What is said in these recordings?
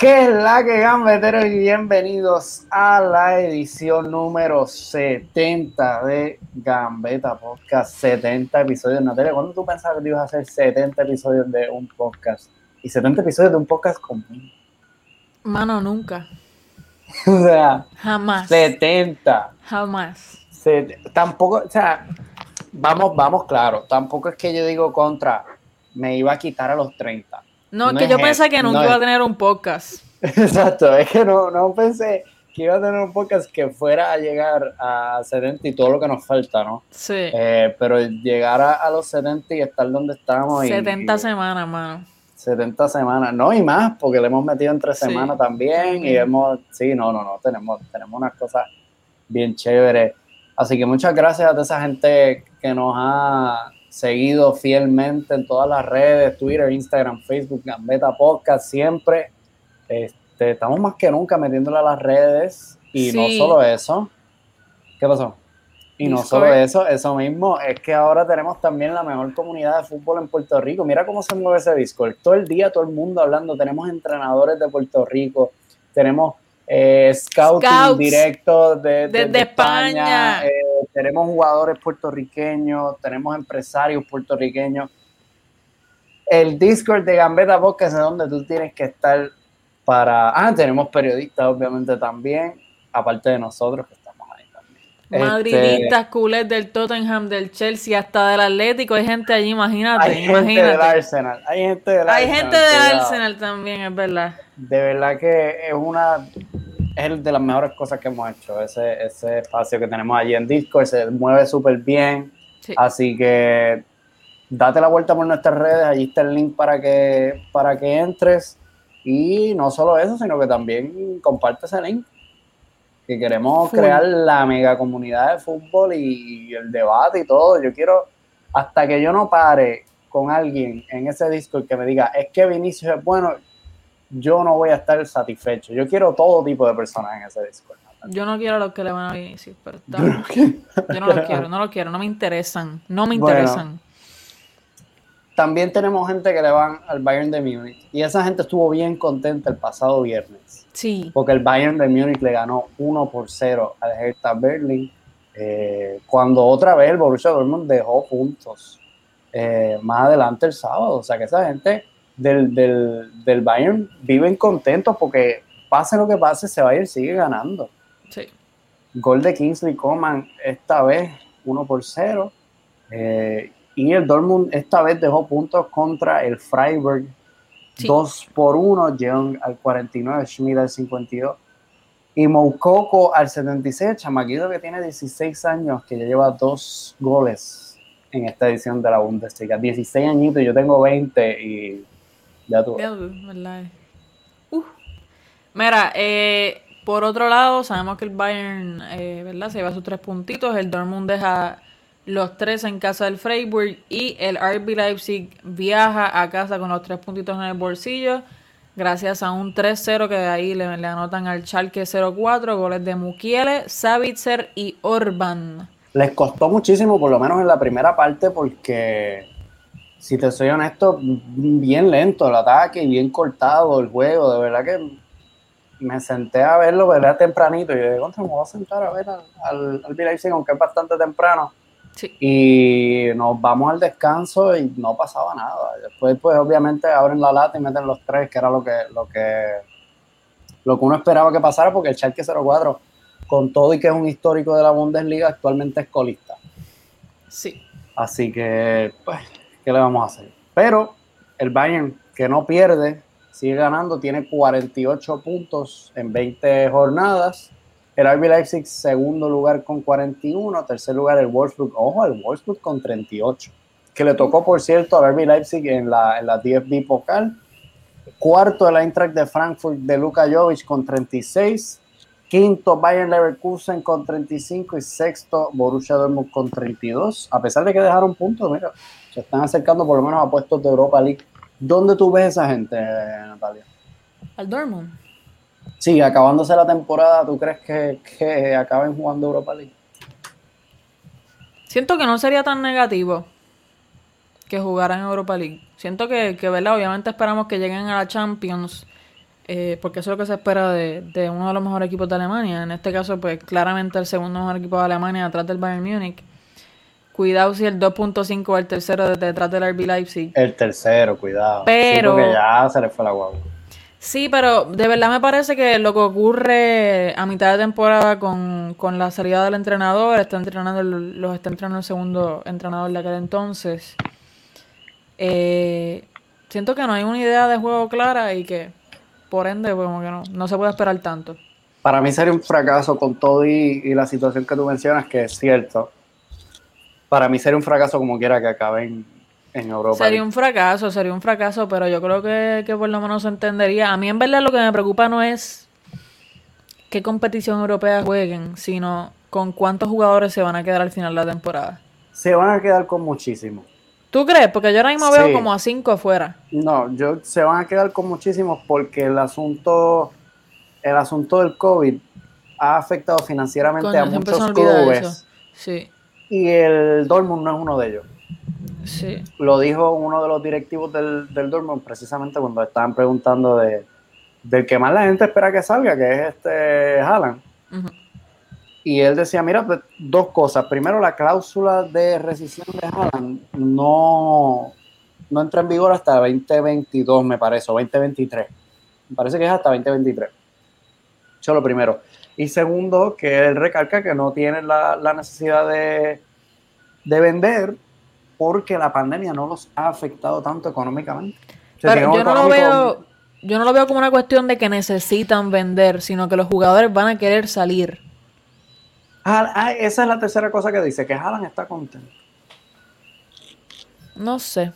¿Qué es la que gambeteros y bienvenidos a la edición número 70 de Gambeta Podcast? 70 episodios. Natalia, ¿cuándo tú pensabas que ibas a hacer 70 episodios de un podcast? Y 70 episodios de un podcast conmigo. Mano, nunca. o sea, Jamás. 70. Jamás. Se- tampoco, o sea, vamos, vamos claro. Tampoco es que yo digo contra, me iba a quitar a los 30. No, es No que yo pensé que nunca no iba a tener un podcast. Exacto, es que no, no pensé que iba a tener un podcast que fuera a llegar a 70 y todo lo que nos falta, ¿no? Sí. Eh, pero llegar a, a los 70 y estar donde estamos. y- 70 y semanas, mano. 70 semanas, no y más, porque le hemos metido entre Sí, semanas también y hemos, sí, no, no, no, tenemos, tenemos unas cosas bien chéveres. Así que muchas gracias a toda esa gente que nos ha seguido fielmente en todas las redes, Twitter, Instagram, Facebook, Gambeta Podcast, siempre. Este, estamos más que nunca metiéndole a las redes y no solo eso. ¿Qué pasó? Y no solo eso, eso mismo, es que ahora tenemos también la mejor comunidad de fútbol en Puerto Rico. Mira cómo se mueve ese Discord. Todo el día, todo el mundo hablando. Tenemos entrenadores de Puerto Rico, tenemos eh, scouting Scouts. directo de, de- Desde de España, España. eh, tenemos jugadores puertorriqueños, tenemos empresarios puertorriqueños. El Discord de Gambeta Podcast es donde tú tienes que estar para... Ah, tenemos periodistas obviamente también, aparte de nosotros que estamos ahí también. Este, Madridistas, culés del Tottenham, del Chelsea, hasta del Atlético. Hay gente allí, imagínate. Hay gente del. Arsenal, hay gente del Hay Arsenal, gente del. Arsenal también, es verdad. De verdad que es una es de las mejores cosas que hemos hecho. Ese, ese espacio que tenemos allí en Discord se mueve súper bien. Sí. Así que date la vuelta por nuestras redes, allí está el link para que, para que entres. Y no solo eso, sino que también comparte ese link. Que queremos Full. crear la mega comunidad de fútbol y, el debate y todo. Yo quiero, hasta que yo no pare con alguien en ese Discord que me diga, es que Vinicius es bueno, yo no voy a estar satisfecho. Yo quiero todo tipo de personas en ese Discord. Yo no quiero a los que le van a Vinicius, pero está- Yo no yo no los quiero, no los quiero, no me interesan. No me Bueno. interesan. También tenemos gente que le van al Bayern de Múnich y esa gente estuvo bien contenta el pasado viernes Sí. porque el Bayern de Múnich le ganó 1 por 0 al Hertha Berlin eh, cuando otra vez el Borussia Dortmund dejó puntos eh, más adelante el sábado. O sea que esa gente del, del, del Bayern viven contentos porque pase lo que pase, ese Bayern sigue ganando. Sí. Gol de Kingsley Coman esta vez 1 por 0. Eh, y el Dortmund esta vez dejó puntos contra el Freiburg Sí. 2 por 1. Jeong al 49, Schmidt al 52. Y Moukoko al 76, chamaquito que tiene 16 años, que ya lleva dos goles en esta edición de la Bundesliga. 16 añitos, yo tengo 20 y ya tú. Ya, ¿verdad? Uf. Mira, eh, por otro lado, sabemos que el Bayern, eh, ¿verdad? Se lleva sus tres puntitos. El Dortmund deja los tres en casa del Freiburg y el RB Leipzig viaja a casa con los tres puntitos en el bolsillo. Gracias a un 3-0 que de ahí le, le anotan al Schalke 0-4, goles de Mukiele, Savitzer y Orban. Les costó muchísimo, por lo menos en la primera parte, porque, si te soy honesto, bien lento el ataque y bien cortado el juego. De verdad que me senté a verlo, ¿verdad? Tempranito. Y yo dije, contra, me voy a sentar a ver al, al, al Leipzig, aunque es bastante temprano. Sí. Y nos vamos al descanso y no pasaba nada. Después, pues, obviamente, abren la lata y meten los tres, que era lo que, lo que, lo que uno esperaba que pasara, porque el Schalke 04 con todo y que es un histórico de la Bundesliga, actualmente es colista. Sí. Así que, pues, ¿qué le vamos a hacer? Pero el Bayern, que no pierde, sigue ganando, tiene 48 puntos en 20 jornadas. El RB Leipzig, segundo lugar con 41. Tercer lugar, el Wolfsburg. Ojo, el Wolfsburg con 38. Que le tocó, por cierto, al RB Leipzig en la, en la DFB Pokal. Cuarto, el Eintracht de Frankfurt de Luka Jovic con 36. Quinto, Bayern Leverkusen con 35 y sexto, Borussia Dortmund con 32. A pesar de que dejaron puntos, mira, se están acercando por lo menos a puestos de Europa League. ¿Dónde tú ves esa gente, Natalia? Al Dortmund. Sí, acabándose la temporada, ¿tú crees que, que acaben jugando Europa League? Siento que no sería tan negativo que jugaran en Europa League. Siento que, que ¿verdad? Obviamente esperamos que lleguen a la Champions. Eh, porque eso es lo que se espera de, de uno de los mejores equipos de Alemania. En este caso, pues claramente el segundo mejor equipo de Alemania atrás del Bayern Múnich. Cuidado si el 2.5 o el tercero de- detrás del RB Leipzig. El tercero, cuidado. Pero- Sí, porque ya se le fue la guagua. Sí, pero de verdad me parece que lo que ocurre a mitad de temporada con, con la salida del entrenador, está entrenando el- los está entrenando el segundo entrenador de aquel entonces. eh, siento que no hay una idea de juego clara y que por ende pues, como que no, no se puede esperar tanto. Para mí sería un fracaso con todo y, y la situación que tú mencionas, que es cierto. Para mí sería un fracaso como quiera que acabe en, en Europa. Sería un fracaso, sería un fracaso, pero yo creo que, que por lo menos se entendería. A mí en verdad lo que me preocupa no es qué competición europea jueguen, sino con cuántos jugadores se van a quedar al final de la temporada. Se van a quedar con muchísimos. ¿Tú crees? Porque yo ahora mismo Sí. veo como a cinco afuera. No, yo se van a quedar con muchísimos porque el asunto, el asunto del COVID ha afectado financieramente Coño, a muchos clubes. Sí, y el Dortmund no es uno de ellos. sí. Lo dijo uno de los directivos del, del Dortmund precisamente cuando estaban preguntando de del que más la gente espera que salga, que es este Haaland. Y él decía, mira, pues, dos cosas. Primero, la cláusula de rescisión de Haaland no, no entra en vigor hasta 2022, me parece, o 2023. Me parece que es hasta 2023. Eso es lo primero. Y segundo, que él recalca que no tiene la, la necesidad de, de vender porque la pandemia no los ha afectado tanto económicamente. O sea, Pero yo no lo veo, yo no lo veo como una cuestión de que necesitan vender, sino que los jugadores van a querer salir. Ah, esa es la tercera cosa que dice, que Haaland está contento. No sé.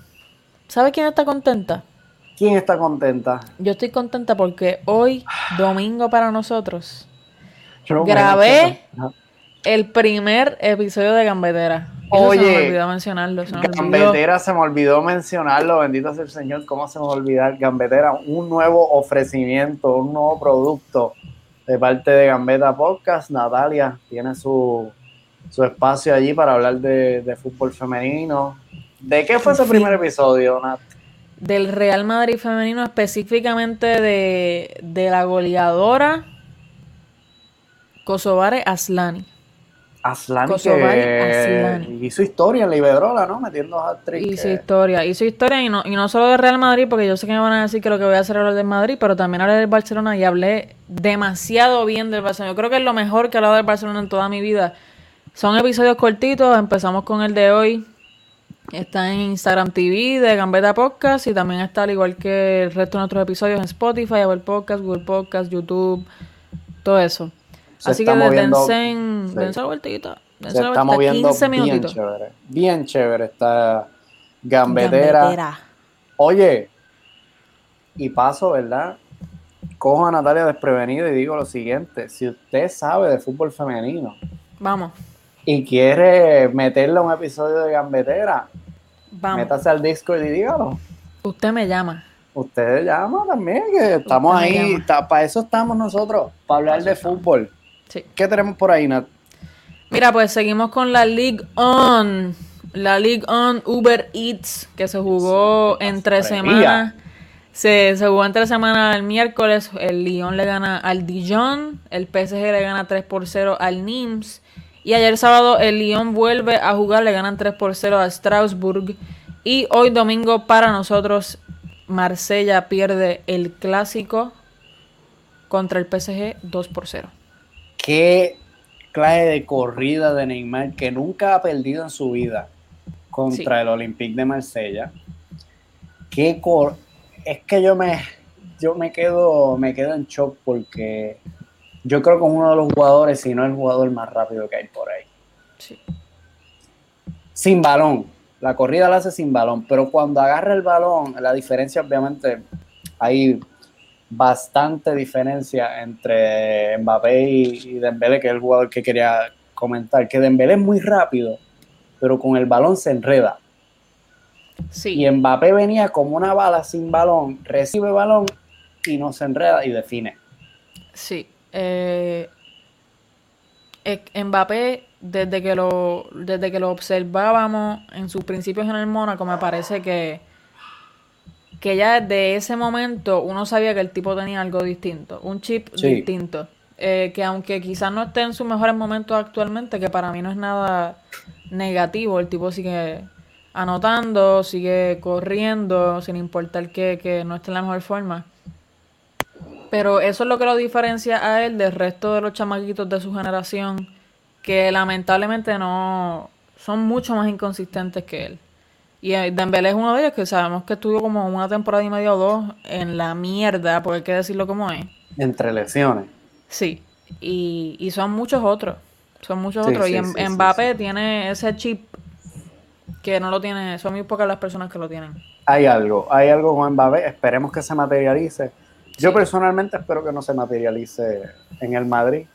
¿Sabe quién está contenta? ¿Quién está contenta? Yo estoy contenta porque hoy, domingo para nosotros, Yo Grabé el primer episodio de Gambetera. Eso se me Oye, olvidó mencionarlo. Se me olvidó. Gambetera se me olvidó mencionarlo, bendito sea el Señor, ¿cómo se me va a olvidar? Gambetera, un nuevo ofrecimiento, un nuevo producto de parte de Gambeta Podcast. Natalia tiene su, su espacio allí para hablar de, de fútbol femenino. ¿De qué fue ese primer episodio, Nat? Del Real Madrid femenino, específicamente de, de la goleadora Kosovare Aslani. Kosovare que hizo historia en la Iberdrola, ¿no? Metiendo hat-trick. Hizo que- historia, hizo historia y no, y no solo de Real Madrid, porque yo sé que me van a decir que lo que voy a hacer es hablar del Madrid, pero también hablé del Barcelona y hablé demasiado bien del Barcelona. Yo creo que es lo mejor que he hablado del Barcelona en toda mi vida. Son episodios cortitos, empezamos con el de hoy. Está en Instagram TV de Gambeta Podcast y también está al igual que el resto de nuestros episodios en Spotify, Apple Podcast, Google Podcast, YouTube, todo eso. Se Así que moviendo- dense, sí. dense la vueltita. dense Se la está vueltita, moviendo 15 bien chévere. Bien chévere esta gambetera. Gambetera. Oye, y paso, ¿verdad? Cojo a Natalia desprevenida y digo lo siguiente. Si usted sabe de fútbol femenino Vamos, y quiere meterle a un episodio de gambetera, vamos. métase al Discord y dígalo. Usted me llama. Usted llama también, que estamos Usted ahí. para eso estamos nosotros, para hablar de fútbol. Sí. ¿Qué tenemos por ahí, Nat? Mira, pues seguimos con la League On. La League On Uber Eats, que se jugó Sí, entre semanas. Se, se jugó entre semanas el miércoles. El Lyon le gana al Dijon. El PSG le gana 3 por 0 al Nims. Y ayer sábado el Lyon vuelve a jugar. Le ganan 3 por 0 a Strasbourg. Y hoy domingo para nosotros, Marsella pierde el clásico contra el PSG 2 por 0. Qué clase de corrida de Neymar que nunca ha perdido en su vida contra Sí. el Olympique de Marsella. Qué cor es que yo me yo me quedo me quedo en shock porque yo creo que es uno de los jugadores, si no el jugador más rápido que hay por ahí. Sí. Sin balón. La corrida la hace sin balón, pero cuando agarra el balón, la diferencia obviamente hay bastante diferencia entre Mbappé y, Dembélé, que es el jugador que quería comentar, que Dembélé es muy rápido, pero con el balón se enreda. Sí. Y Mbappé venía como una bala sin balón, recibe balón y no se enreda y define. Sí. Eh, Mbappé, desde que lo, desde que lo observábamos en sus principios en el Mónaco, me parece que, que ya desde ese momento uno sabía que el tipo tenía algo distinto, un chip distinto. Eh, que aunque quizás no esté en sus mejores momentos actualmente, que para mí no es nada negativo, el tipo sigue anotando, sigue corriendo, sin importar que, que no esté en la mejor forma. Pero eso es lo que lo diferencia a él del resto de los chamaquitos de su generación, que lamentablemente no son mucho más inconsistentes que él. Y eh, Dembélé es uno de ellos que sabemos que estuvo como una temporada y media o dos en la mierda, porque hay que decirlo como es. Entre lesiones. Sí, y, y son muchos otros. Son muchos otros. y Mbappé tiene ese chip que no lo tiene, son muy pocas las personas que lo tienen. Hay algo, hay algo con Mbappé, esperemos que se materialice. Yo personalmente espero que no se materialice en el Madrid.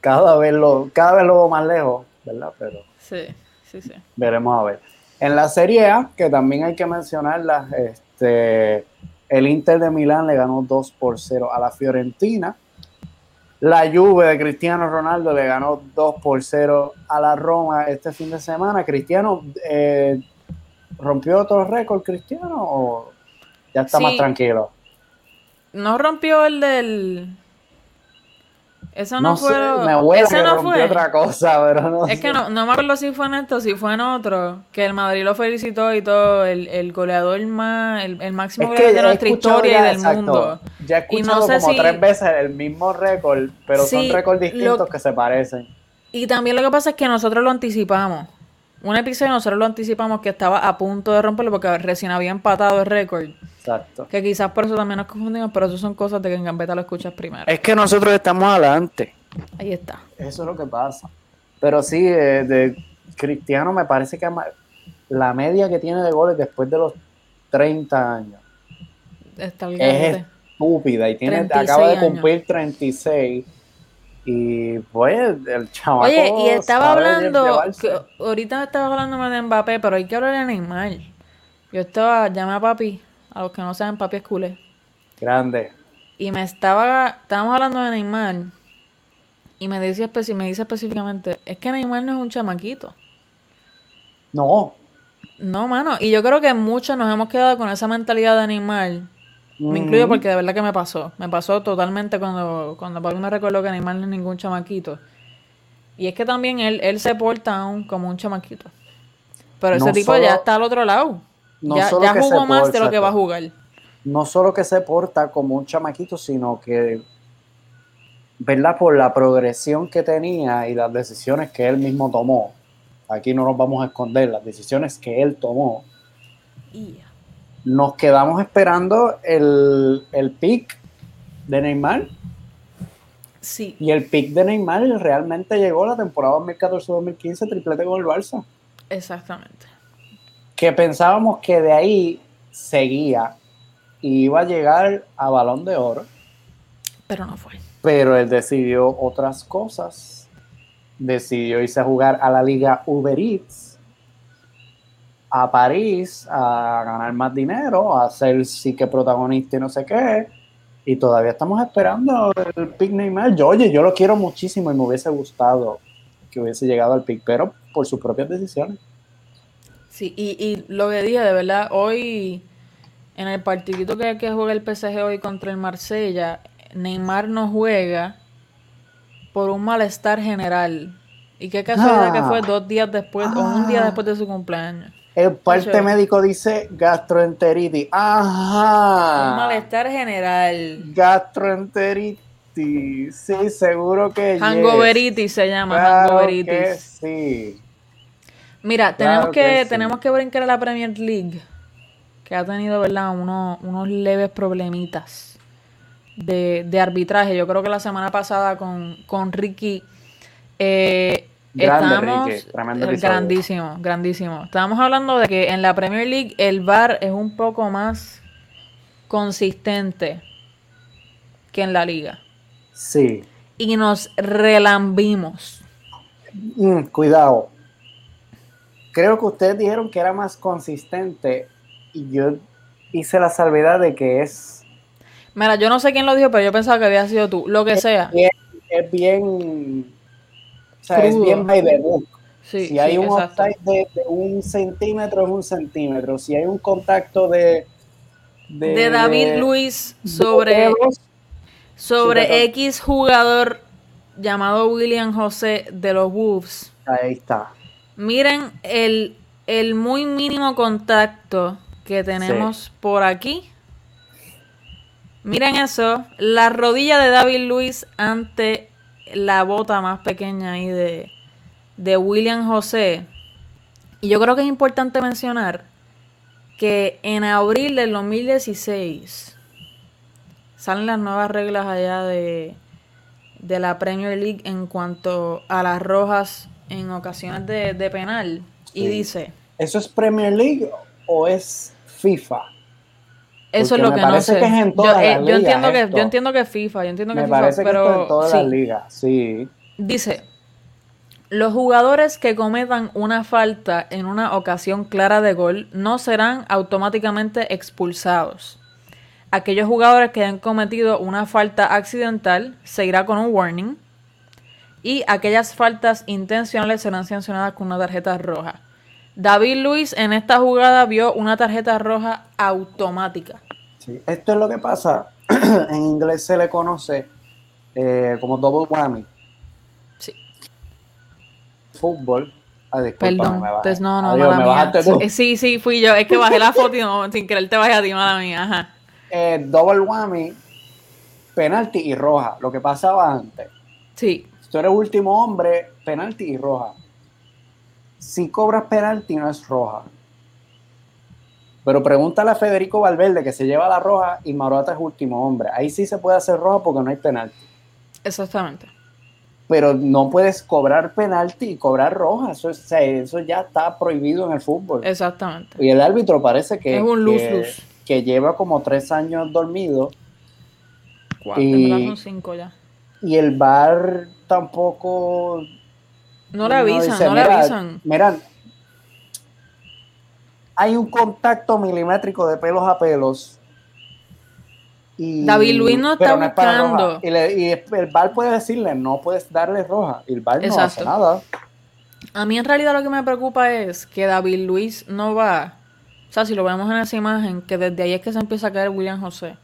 Cada vez lo, cada vez lo veo más lejos, ¿verdad? Pero sí, sí, sí. Veremos a ver. En la Serie A, que también hay que mencionarla, este, el Inter de Milán le ganó 2 por 0 a la Fiorentina. La Juve de Cristiano Ronaldo le ganó 2 por 0 a la Roma este fin de semana. Cristiano eh, rompió otro récord, Cristiano, o ya está más tranquilo. No rompió el del eso no, fue. me huele que no fue otra cosa, pero no. Es que no, no me acuerdo si fue en esto, si fue en otro. Que el Madrid lo felicitó y todo. El, el goleador más. El, el máximo goleador de nuestra historia y del mundo. Ya he escuchado como tres veces el mismo récord, pero son récords distintos que se parecen. Y también lo que pasa es que nosotros lo anticipamos. Un episodio nosotros lo anticipamos que estaba a punto de romperlo porque recién había empatado el récord. Exacto. Que quizás por eso también nos confundimos, pero eso son cosas de que en Gambeta lo escuchas primero. Es que nosotros estamos adelante. Ahí está. Eso es lo que pasa. Pero sí, eh, de Cristiano me parece que la media que tiene de goles después de los 30 años está es estúpida y tiene, acaba de cumplir 36 y pues el chaval. Oye, y estaba hablando, ahorita estaba hablando de Mbappé, pero hay que hablar de Neymar. Yo estaba, llamé a papi, a los que no saben, papi es culé. Grande. Y me estaba, estábamos hablando de Neymar. Y me dice, me dice específicamente, es que Neymar no es un chamaquito. No. No, mano. Y yo creo que muchos nos hemos quedado con esa mentalidad de Neymar me incluyo porque de verdad que me pasó. Me pasó totalmente cuando, cuando Pablo me recordó que Neymar no es ningún chamaquito. Y es que también él, él se porta aún como un chamaquito. Pero ese tipo ya está al otro lado. ya, jugó más de lo que va a jugar. No solo que se porta como un chamaquito, sino que, ¿verdad? Por la progresión que tenía y las decisiones que él mismo tomó. Aquí no nos vamos a esconder, las decisiones que él tomó nos quedamos esperando el, el pick de Neymar. Sí. Y el pick de Neymar realmente llegó la temporada 2014-2015, triplete con el Barça. Exactamente. Que pensábamos que de ahí seguía y iba a llegar a Balón de Oro. Pero no fue. Pero él decidió otras cosas. Decidió irse a jugar a la Liga Uber Eats a París a ganar más dinero, a ser sí que protagonista y no sé qué. Y todavía estamos esperando el pick Neymar. Yo, oye, yo lo quiero muchísimo y me hubiese gustado que hubiese llegado al pick, pero por sus propias decisiones. Sí, y, y lo que dije, de verdad, hoy en el partidito que, que juega el PSG hoy contra el Marsella, Neymar no juega por un malestar general. Y qué casualidad que fue dos días después o un día ah. después de su cumpleaños. El parte médico dice gastroenteritis. Ajá. Un malestar general. Gastroenteritis. Sí, seguro que Hangoveritis se llama. hangoveritis. sí. Mira, tenemos que, tenemos que brincar a la Premier League. Que ha tenido, ¿verdad? unos leves problemitas de, de, arbitraje. Yo creo que la semana pasada con, con Ricky. Eh, Estamos, grandísimo, grandísimo. Estábamos hablando de que en la Premier League el VAR es un poco más consistente que en la liga. Sí. Y nos relambimos. Mm, cuidado. Creo que ustedes dijeron que era más consistente y yo hice la salvedad de que es... Mira, yo no sé quién lo dijo, pero yo pensaba que había sido tú. Lo que sea. es bien sea, es bien by the book. si hay un offside de, un centímetro, es un centímetro. Si hay un contacto de de, David Luis sobre, sobre X jugador llamado William José de los Wolves. Ahí está. Miren el, el muy mínimo contacto que tenemos por aquí. Miren eso, la rodilla de David Luis ante la bota más pequeña ahí de, de William José. Y yo creo que es importante mencionar que en abril del 2016 salen las nuevas reglas allá de, de la Premier League en cuanto a las rojas en ocasiones de, penal. Y dice... ¿Eso es Premier League o es FIFA? Eso es lo que no sé. yo, eh, entiendo que, yo entiendo que es FIFA, yo entiendo que me FIFA, parece pero que en todas las ligas, sí. Dice, los jugadores que cometan una falta en una ocasión clara de gol no serán automáticamente expulsados. Aquellos jugadores que hayan cometido una falta accidental se irá con un warning y aquellas faltas intencionales serán sancionadas con una tarjeta roja. David Luis en esta jugada vio una tarjeta roja automática. Sí, esto es lo que pasa. en inglés se le conoce eh, como double whammy. Sí. Fútbol. Ah, Perdón, entonces no, no, Adiós, mala mía. Sí, sí, fui yo. Es que bajé la foto y no, sin querer te bajé a ti, mala mía. Ajá. Eh, double whammy, penalti y roja. Lo que pasaba antes. Sí. Si tú eres último hombre, penalti y roja si cobras penalti no es roja. Pero pregúntale a Federico Valverde que se lleva la roja y Marota es último hombre. Ahí sí se puede hacer roja porque no hay penalti. Exactamente. Pero no puedes cobrar penalti y cobrar roja. Eso, eso ya está prohibido en el fútbol. Exactamente. Y el árbitro parece que, es un luz, que, lleva como tres años dormido. Cuatro, y, cinco ya. Y el bar tampoco no le avisan, no, le avisan. Miran, hay un contacto milimétrico de pelos a pelos. Y, David Luis no está buscando. Y, el bar puede decirle, no puedes darle roja. Y el bar no hace nada. A mí en realidad lo que me preocupa es que David Luis no va. O sea, si lo vemos en esa imagen, que desde ahí es que se empieza a caer William José.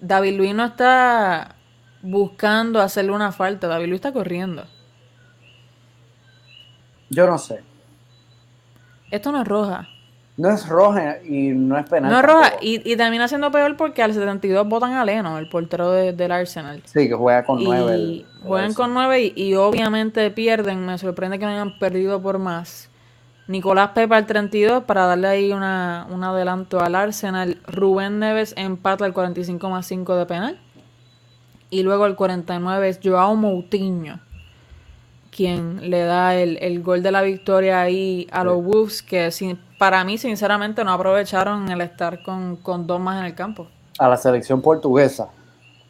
David Luis no está buscando hacerle una falta. David Luis está corriendo. Yo no sé. Esto no es roja. No es roja y no es penal. No es roja y, y termina siendo peor porque al 72 votan a Leno, el portero del Arsenal. Sí, que juega con 9. Y juegan con 9 y, obviamente pierden. Me sorprende que no hayan perdido por más. Nicolás Pepa al 32 para darle ahí una, un adelanto al Arsenal. Rubén Neves empata el 45 más 5 de penal. Y luego el 49 es Joao Moutinho quien le da el, gol de la victoria ahí a los Wolves, que para mí sinceramente no aprovecharon el estar con, dos más en el campo. A la selección portuguesa.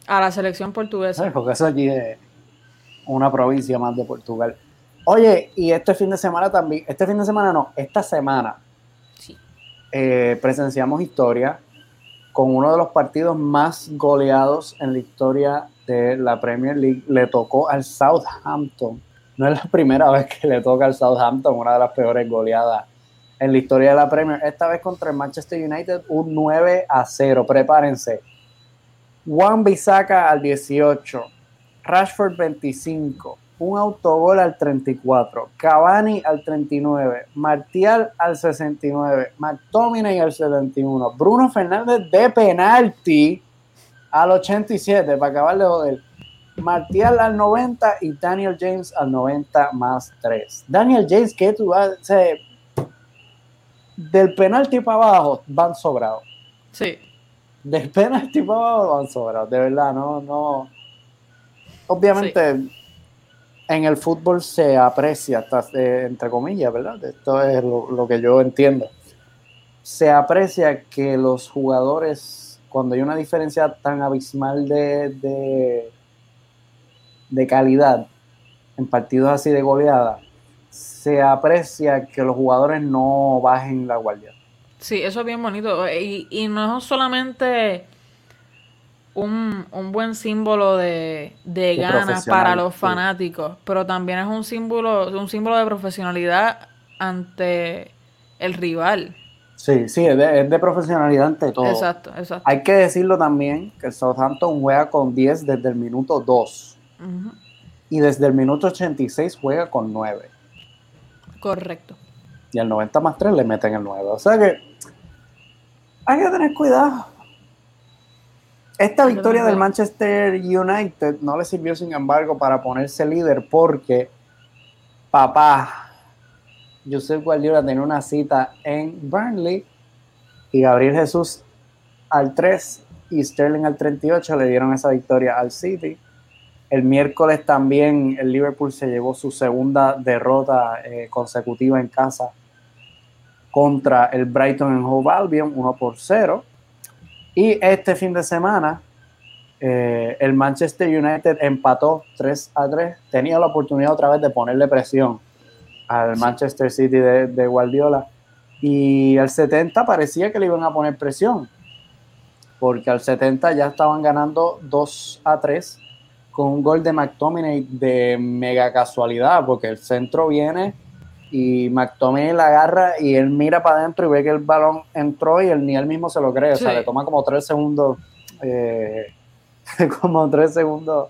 A la selección portuguesa. porque eso allí es una provincia más de Portugal. Oye, y este fin de semana también, este fin de semana no, esta semana sí. Eh, presenciamos historia con uno de los partidos más goleados en la historia de la Premier League. Le tocó al Southampton no es la primera vez que le toca al Southampton, una de las peores goleadas en la historia de la Premier. Esta vez contra el Manchester United, un 9 a 0. Prepárense. Juan Bisaca al 18. Rashford 25. Un autogol al 34. Cavani al 39. Martial al 69. McTominay al 71. Bruno Fernández de penalti al 87 para acabar de joder. Martial al 90 y Daniel James al 90 más 3. Daniel James, que tú vas, del penalti para abajo van sobrados. Sí. Del penalti para abajo van sobrados, de verdad, no, no. Obviamente en el fútbol se aprecia, eh, entre comillas, ¿verdad? Esto es lo, que yo entiendo. Se aprecia que los jugadores, cuando hay una diferencia tan abismal de de calidad en partidos así de goleada, se aprecia que los jugadores no bajen la guardia. Sí, eso es bien bonito. Y, no es solamente un, buen símbolo de, de, ganas para los fanáticos, pero también es un símbolo, un símbolo de profesionalidad ante el rival. Sí, sí, es de, profesionalidad ante todo. Exacto, exacto. Hay que decirlo también que Southampton juega con 10 desde el minuto 2. Y desde el minuto 86 juega con 9. Correcto. Y al 90 más 3 le meten el 9. O sea que hay que tener cuidado. Esta victoria del Manchester United no le sirvió, sin embargo, para ponerse líder porque papá Josep Guardiola tenía una cita en Burnley y Gabriel Jesús al 3 y Sterling al 38 le dieron esa victoria al City. El miércoles también el Liverpool se llevó su segunda derrota eh, consecutiva en casa contra el Brighton en Hove Albion, 1 por 0. Y este fin de semana eh, el Manchester United empató 3 a 3. Tenía la oportunidad otra vez de ponerle presión al Manchester City de, Guardiola. Y al 70 parecía que le iban a poner presión, porque al 70 ya estaban ganando 2 a 3 con un gol de McTominay de mega casualidad, porque el centro viene y McTominay la agarra y él mira para adentro y ve que el balón entró y él ni él mismo se lo cree, o sea, le toma como 3 segundos, eh, como 3 segundos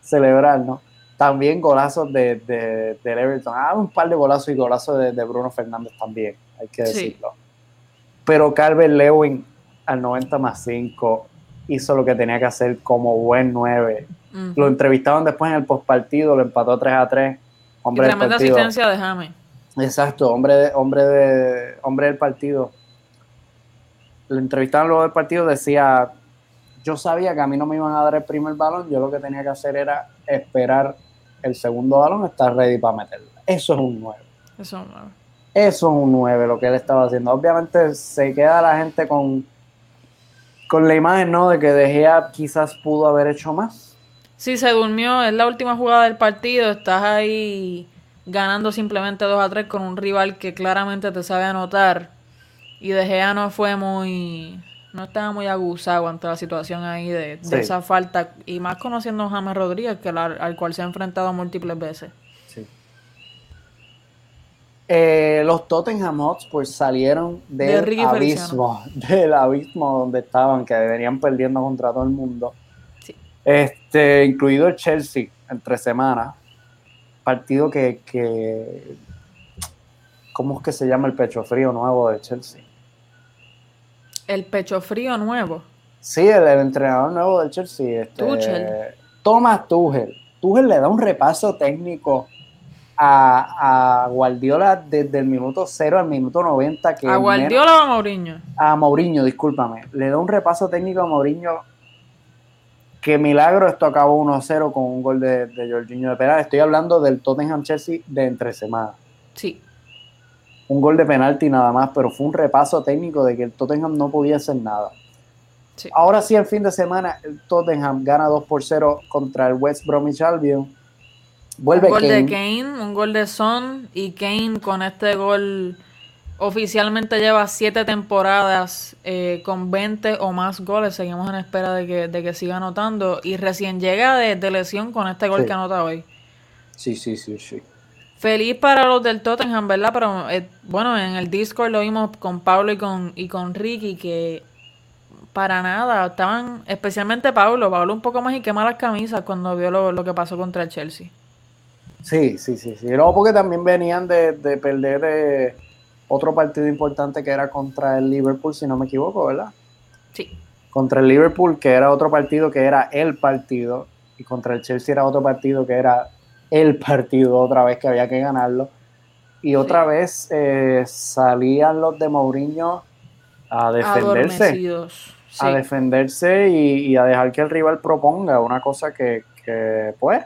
celebrar, ¿no? También golazos de, de, Everton. Ah, un par de golazos y golazos de, Bruno Fernández también, hay que decirlo. Pero Calvin Lewin al 90 más 5 hizo lo que tenía que hacer como buen 9. Lo entrevistaban después en el postpartido, lo empató 3 a 3. Hombre y tremenda asistencia de James. Exacto, hombre, de, hombre, de, hombre del partido. Lo entrevistaban luego del partido, decía, yo sabía que a mí no me iban a dar el primer balón, yo lo que tenía que hacer era esperar el segundo balón está ready para meterlo. Eso es un 9. Eso es un 9. Eso es un 9 lo que él estaba haciendo. Obviamente se queda la gente con, con la imagen, ¿no? De que De Gea quizás pudo haber hecho más. Sí, se durmió. Es la última jugada del partido. Estás ahí ganando simplemente 2 a 3 con un rival que claramente te sabe anotar. Y De Gea no fue muy no estaba muy aguzado ante la situación ahí de, esa falta, y más conociendo a James Rodríguez, que al cual se ha enfrentado múltiples veces. Sí. Eh, los Tottenham Hotspur salieron del abismo, del abismo donde estaban, que venían perdiendo contra todo el mundo. Este, incluido el Chelsea, entre semanas. Partido que, que, ¿cómo es que se llama el pecho frío nuevo de Chelsea? El pecho frío nuevo. Sí, el, entrenador nuevo del Chelsea. Este, Tuchel. Thomas Tuchel. Tuchel le da un repaso técnico a, Guardiola desde el minuto 0 al minuto 90. Que ¿A Guardiola o a Mourinho? A Mourinho, discúlpame. Le da un repaso técnico a Mourinho que milagro esto acabó 1-0 con un gol de, de Jorginho de Peral. Estoy hablando del Tottenham Chelsea de entre semanas. Sí un gol de penalti nada más, pero fue un repaso técnico de que el Tottenham no podía hacer nada. Ahora sí, el fin de semana, el Tottenham gana 2 por 0 contra el West Bromwich Albion. Vuelve un gol de Kane, un gol de Son y Kane con este gol oficialmente lleva 7 temporadas eh, con 20 o más goles. Seguimos en espera de que, de que siga anotando y recién llega de, lesión con este gol que anota hoy. Sí, sí, sí, sí. Feliz para los del Tottenham, ¿verdad? Pero eh, bueno, en el Discord lo vimos con Pablo y con, y con Ricky que para nada, estaban, especialmente Pablo, Pablo un poco más y quema las camisas cuando vio lo, que pasó contra el Chelsea. Sí, sí, sí, sí. Luego porque también venían de, perder de otro partido importante que era contra el Liverpool, si no me equivoco, ¿verdad? Sí. Contra el Liverpool, que era otro partido que era el partido, y contra el Chelsea era otro partido que era el partido otra vez que había que ganarlo. Y otra vez eh, salían los de Mourinho a defenderse. A defenderse y, a dejar que el rival proponga una cosa que, que, pues,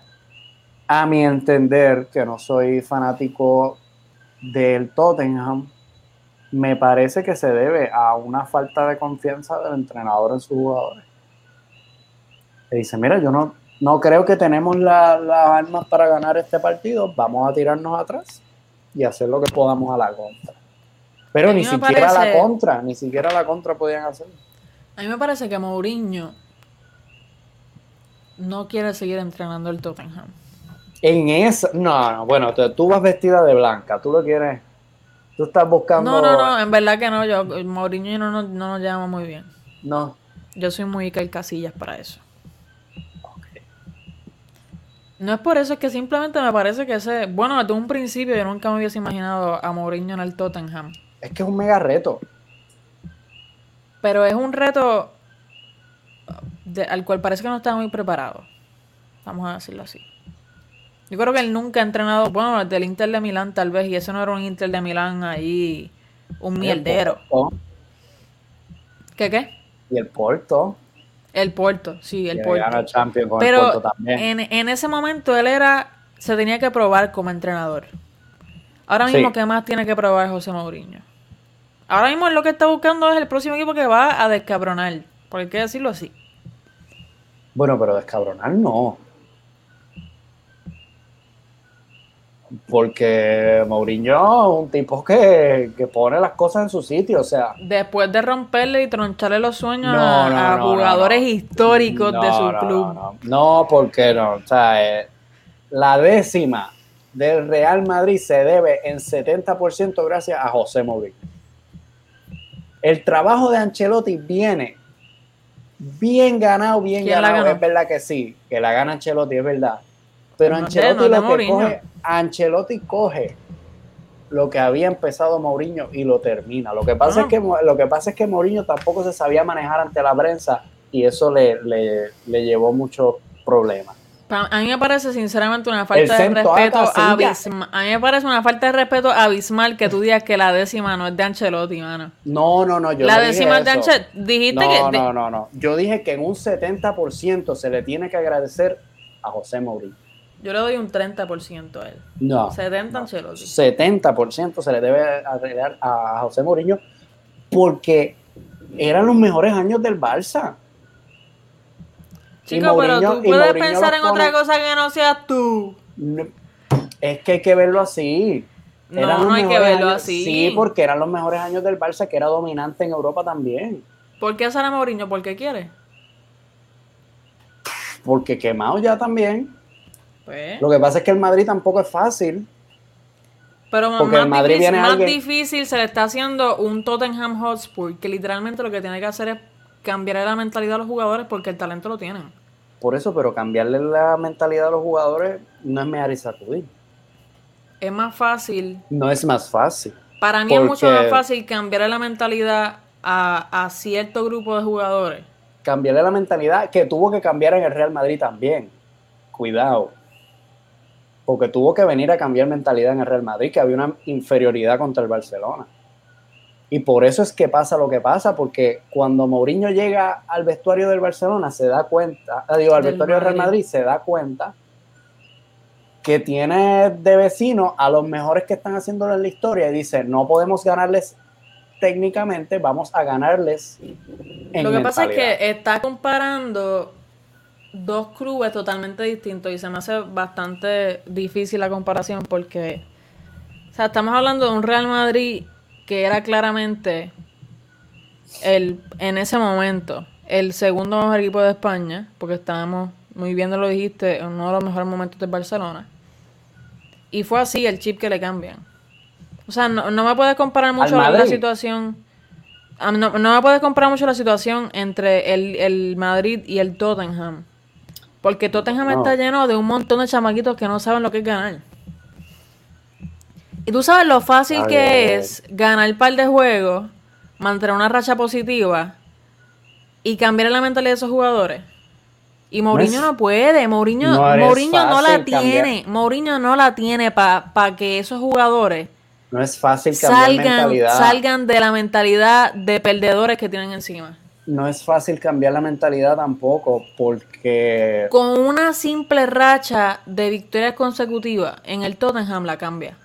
a mi entender, que no soy fanático del Tottenham, me parece que se debe a una falta de confianza del entrenador en sus jugadores. Le dice, mira, yo no, no creo que tenemos las armas para ganar este partido, vamos a tirarnos atrás y hacer lo que podamos a la contra. Pero ni siquiera la contra, ni siquiera la contra podían hacer. A mí me parece que Mourinho no quiere seguir entrenando el Tottenham. En esa, no, no, bueno, tú vas vestida de blanca, tú lo quieres. Tú estás buscando. No, no, no, en verdad que no. Yo, Mourinho y no, no, no nos llevamos muy bien. No. Yo soy muy Casillas para eso. No es por eso, es que simplemente me parece que ese. Bueno, desde un principio yo nunca me hubiese imaginado a Mourinho en el Tottenham. Es que es un mega reto. Pero es un reto al cual parece que no está muy preparado. Vamos a decirlo así. Yo creo que él nunca ha entrenado, bueno, del Inter de Milán tal vez, y ese no era un Inter de Milán ahí, un mierdero. ¿Qué qué? Y el Porto. El Porto, sí, el Porto. Pero En, ese momento él era, se tenía que probar como entrenador. Ahora mismo, ¿qué más tiene que probar José Mourinho? Ahora mismo lo que está buscando es el próximo equipo que va a descabronar. Por hay que decirlo así. Bueno, pero descabronar no. Porque Mourinho es un tipo que, pone las cosas en su sitio, o sea. Después de romperle y troncharle los sueños a, jugadores históricos de su club. No, porque no. O sea, eh, la décima del Real Madrid se debe en 70% gracias a José Mourinho. El trabajo de Ancelotti viene bien ganado, bien ganado. Es verdad que sí, que la gana Ancelotti, es verdad. Pero Ancelotti lo que coge, Ancelotti coge lo que había empezado Mourinho y lo termina. Lo que pasa es que lo que pasa es que Mourinho tampoco se sabía manejar ante la prensa y eso le, le, le llevó muchos problemas. A mí me parece sinceramente una falta de respeto abismal. A mí me parece una falta de respeto abismal que tú digas que la décima no es de Ancelotti, mano. No, no, no. Yo la décima es de Ancelotti. Dijiste que. No, no, no. Yo dije que en un 70% se le tiene que agradecer a José Mourinho. Yo le doy un 30% a él. No. 70 Ancelotti. 70% se le debe agregar a José Mourinho porque eran los mejores años del Barça. Chico, pero tú puedes pensar en otra cosa que no seas tú. es que hay que verlo así. No, no hay que verlo así. Sí, porque eran los mejores años del Barça, que era dominante en Europa también. ¿Por qué sale Mourinho? ¿Por qué quiere? Porque quemado ya también. Pues. Lo que pasa es que el Madrid tampoco es fácil. Pero más, Madrid difícil, más difícil se le está haciendo un Tottenham Hotspur, que literalmente lo que tiene que hacer es cambiarle la mentalidad a los jugadores porque el talento lo tienen. Por eso, pero cambiarle la mentalidad a los jugadores no es mejor sacudir. Es más fácil. No es más fácil. Para mí es mucho más fácil cambiarle la mentalidad a, a cierto grupo de jugadores. Cambiarle la mentalidad que tuvo que cambiar en el Real Madrid también. Cuidado. Porque tuvo que venir a cambiar mentalidad en el Real Madrid, que había una inferioridad contra el Barcelona. Y por eso es que pasa lo que pasa, porque cuando Mourinho llega al vestuario del Barcelona, se da cuenta, ah, digo, al vestuario del Real Madrid, se da cuenta que tiene de vecino a los mejores que están haciéndolo en la historia y dice, no podemos ganarles técnicamente, vamos a ganarles en Lo que pasa es que está comparando dos clubes totalmente distintos y se me hace bastante difícil la comparación porque, o sea, estamos hablando de un Real Madrid que era claramente el, en ese momento el segundo mejor equipo de España, porque estábamos, muy bien lo dijiste, en uno de los mejores momentos de Barcelona. Y fue así el chip que le cambian. O sea, no, me puedes comparar mucho la situación. Ah, no, me puedes comparar mucho la situación entre el, Madrid y el Tottenham. Porque Tottenham está lleno de un montón de chamaquitos que no saben lo que es ganar. Y tú sabes lo fácil que es ganar un par de juegos, mantener una racha positiva y cambiar la mentalidad de esos jugadores. Y Mourinho no, puede, Mourinho no, no la tiene, Mourinho no la tiene para que esos jugadores no es fácil salgan, mentalidad. salgan de la mentalidad de perdedores que tienen encima. No es fácil cambiar la mentalidad tampoco, porque con una simple racha de victorias consecutivas en el Tottenham la cambia.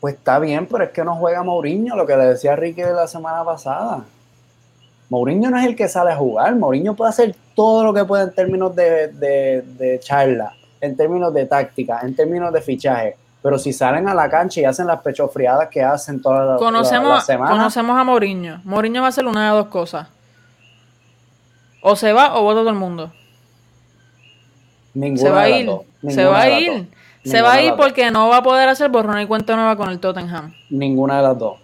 Pues está bien, pero es que no juega Mourinho, lo que le decía Ricky de la semana pasada. Mourinho no es el que sale a jugar, Mourinho puede hacer todo lo que puede en términos de, charla, en términos de táctica, en términos de fichaje. Pero si salen a la cancha y hacen las pechofriadas que hacen todas las conocemos, semana, Conocemos a Mourinho. Mourinho va a hacer una de dos cosas. O se va o vota todo el mundo. Ninguna se va a ir. se va a ir Se va a ir porque no va a poder hacer borrón y cuenta nueva con el Tottenham. Ninguna de las dos.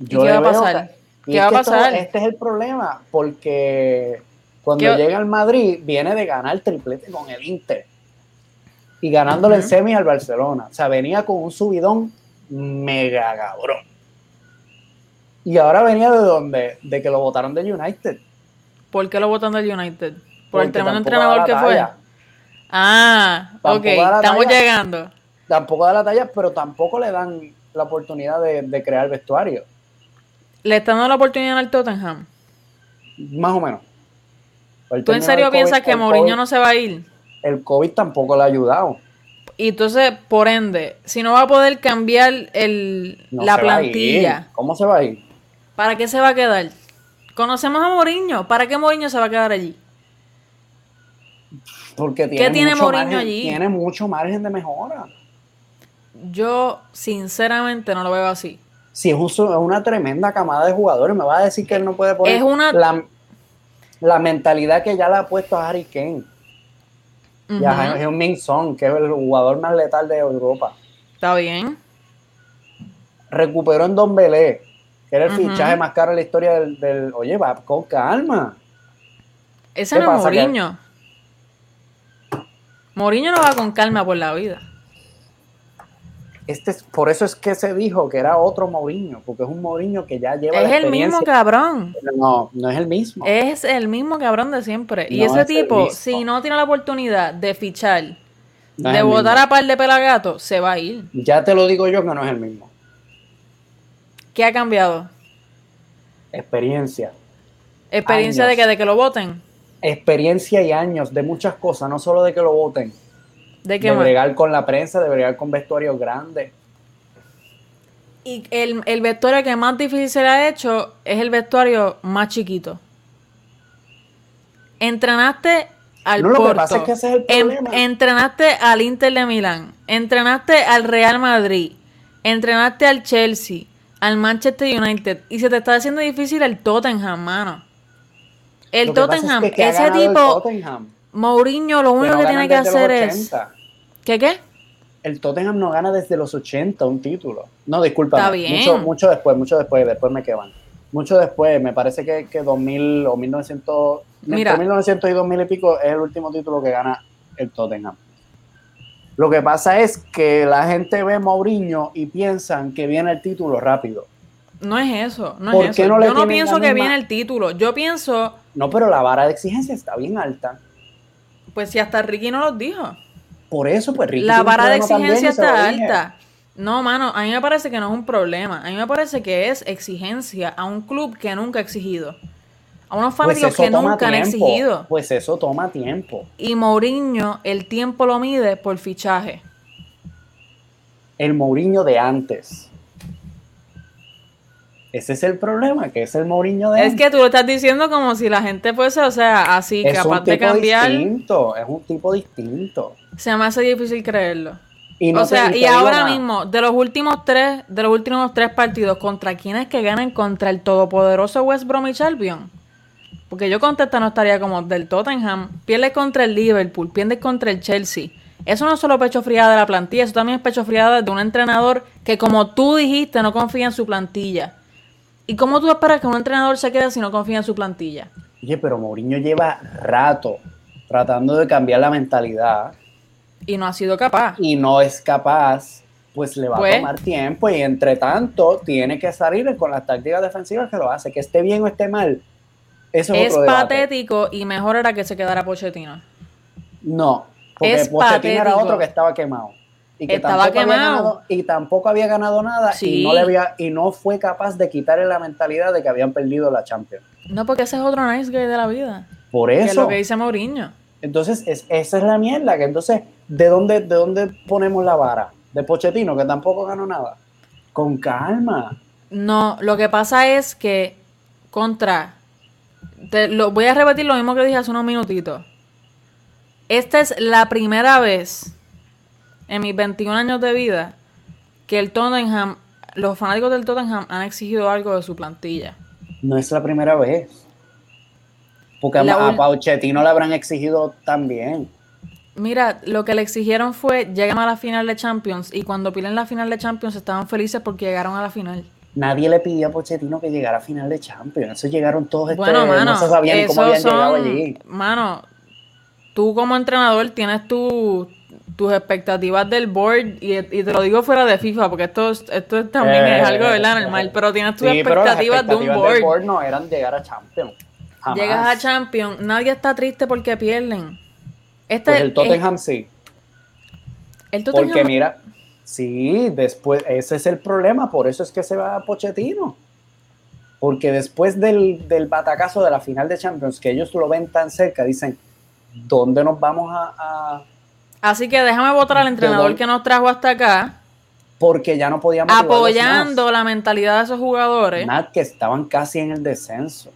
¿Y qué va a pasar? que- ¿Qué va a esto- pasar? este es el problema, porque cuando ¿Qué- llega al Madrid viene de ganar triplete con el Inter y ganándole en Ujú. semis al Barcelona. O sea, venía con un subidón mega cabrón. Y ahora venía de donde? De que lo votaron del United. ¿Por qué lo votan del United? Por el Porque tremendo tampoco da entrenador que fue. Ah, Tampoco ok, estamos talla. llegando. Tampoco da la talla, pero tampoco le dan la oportunidad de, de crear vestuario. Le están dando la oportunidad al Tottenham. Más o menos. El ¿Tú en serio piensas que el Mourinho COVID- no se va a ir? El COVID tampoco le ha ayudado. Y entonces, por ende, si no va a poder cambiar el, No la plantilla, ¿Cómo se va a ir? ¿Para qué se va a quedar? Conocemos a Mourinho, ¿para qué Mourinho se va a quedar allí? Porque tiene, tiene mucho Mourinho margen, allí? tiene mucho margen de mejora. Yo, sinceramente, no lo veo así. Si es, un su- es una tremenda camada de jugadores, me va a decir que él no puede poner Es una- la, la mentalidad que ya le ha puesto a Harry Kane y a Heung-Min Son, que es el jugador más letal de Europa. Está bien. Recuperó en Don Belé, que era el fichaje más caro en la historia del, del- Oye, va con calma. Ese ¿Qué no es pasa, que- Mourinho. Mourinho no va con calma por la vida. Este es- por eso es que se dijo que era otro Mourinho, porque es un Mourinho que ya lleva Es la el mismo cabrón. No, no es el mismo. Es el mismo cabrón de siempre. Y ese es tipo, si no tiene la oportunidad de fichar, No de votar a par de pelagatos, se va a ir. Ya te lo digo yo que no es el mismo. ¿Qué ha cambiado? Experiencia. ¿Experiencia Años. de que, de que lo voten? Experiencia y años de muchas cosas, no solo de que lo voten. ¿De qué De bregar con la prensa, de bregar con vestuarios grandes. Y el, el vestuario que más difícil se le ha hecho es el vestuario más chiquito. Entrenaste al No, lo que pasa es que ese es el en- problema. entrenaste al Inter de Milán. Entrenaste al Real Madrid. Entrenaste al Chelsea. Al Manchester United. Y se te está haciendo difícil el Tottenham, mano. El es Tottenham, que ¿qué ha ese tipo, Tottenham? Mourinho, lo único no que tiene que hacer es. 80. ¿Qué qué? El Tottenham no gana desde los 80 un título. No, disculpa. Mucho, mucho después, mucho después, después me quedan. Mucho después, me parece que, que 2000 o 1900, Mira. entre 1900 y 2000 y pico es el último título que gana el Tottenham. Lo que pasa es que la gente ve Mourinho y piensan que viene el título rápido. No es eso, no ¿Por es qué eso. no le Yo no pienso que misma- viene el título. Yo pienso, No, pero la vara de exigencia está bien alta. pues si hasta Ricky no los dijo. Por eso, pues Ricky La vara de exigencia está alta. No, mano, a mí me parece que no es un problema. A mí me parece que es exigencia a un club que nunca ha exigido. A unos Pues fanáticos eso que nunca han exigido. Pues eso toma tiempo. Y Mourinho, el tiempo lo mide por fichaje. el Mourinho de antes. Ese es el problema, que es el Mourinho de Es antes. que tú lo estás diciendo como si la gente fuese, o sea, así, es capaz un de tipo cambiar. distinto, es un tipo distinto. Se me hace difícil creerlo. Y no o sea, y ahora mismo, de los últimos tres, de los últimos tres partidos, ¿contra quiénes que ganan contra el todopoderoso West Bromwich Albion? Porque yo contesta no estaría como del Tottenham, pierdes contra el Liverpool, pierdes contra el Chelsea. Eso no es solo pecho friada de la plantilla, eso también es pecho friada de un entrenador que como tú dijiste no confía en su plantilla. ¿Y cómo tú esperas que un entrenador se quede si no confía en su plantilla? Oye, pero Mourinho lleva rato tratando de cambiar la mentalidad Y no ha sido capaz. y no es capaz, pues le va Pues- a tomar tiempo y entre tanto tiene que salir con las tácticas defensivas que lo hace, que esté bien o esté mal. Eso es, Es otro patético y mejor era que se quedara Pochettino. No, porque Es Pochettino era patético. otro que estaba quemado. Y que Estaba tampoco había quemado. ganado, y tampoco había ganado nada Sí. y no le había y no fue capaz de quitarle la mentalidad de que habían perdido la Champions. No, porque ese es otro nice guy de la vida. Por Que es eso. lo que dice Mourinho. Entonces, es- esa es la mierda, que entonces, ¿de dónde, ¿de dónde ponemos la vara? De Pochettino, que tampoco ganó nada. Con calma. No, lo que pasa es que contra. Te lo, voy a repetir lo mismo que dije hace unos minutitos. Esta es la primera vez en mis 21 años de vida que el Tottenham, los fanáticos del Tottenham han exigido algo de su plantilla. No es la primera vez. Porque a, La a Pochettino le habrán exigido también. Mira, lo que le exigieron fue llegar a la final de Champions y cuando piden la final de Champions estaban felices porque llegaron a la final. Nadie le pidió a Pochettino que llegara a final de Champions. Eso llegaron todos estos. Bueno, mano, no se sabía ni cómo habían llegado allí. Mano, tú como entrenador tienes tu- tus expectativas del board y, y te lo digo fuera de FIFA porque esto, es- esto es- también Eh, es algo ¿verdad? eh, normal, pero tienes tus Sí, pero las expectativas, de un expectativas del board. no eran llegar a Champions. Jamás. Llegas a Champions, nadie está triste porque pierden. Este, Pues el Tottenham sí. el Tottenham- Porque mira, sí, después, ese es el problema, por eso es que se va a Pochettino. Porque después del, del batacazo de la final de Champions, que ellos lo ven tan cerca, dicen, ¿dónde nos vamos a...? a-?" Así que déjame votar al entrenador que nos trajo hasta acá, Porque ya no podíamos... apoyando la mentalidad de esos jugadores. Nada, que estaban casi en el descenso.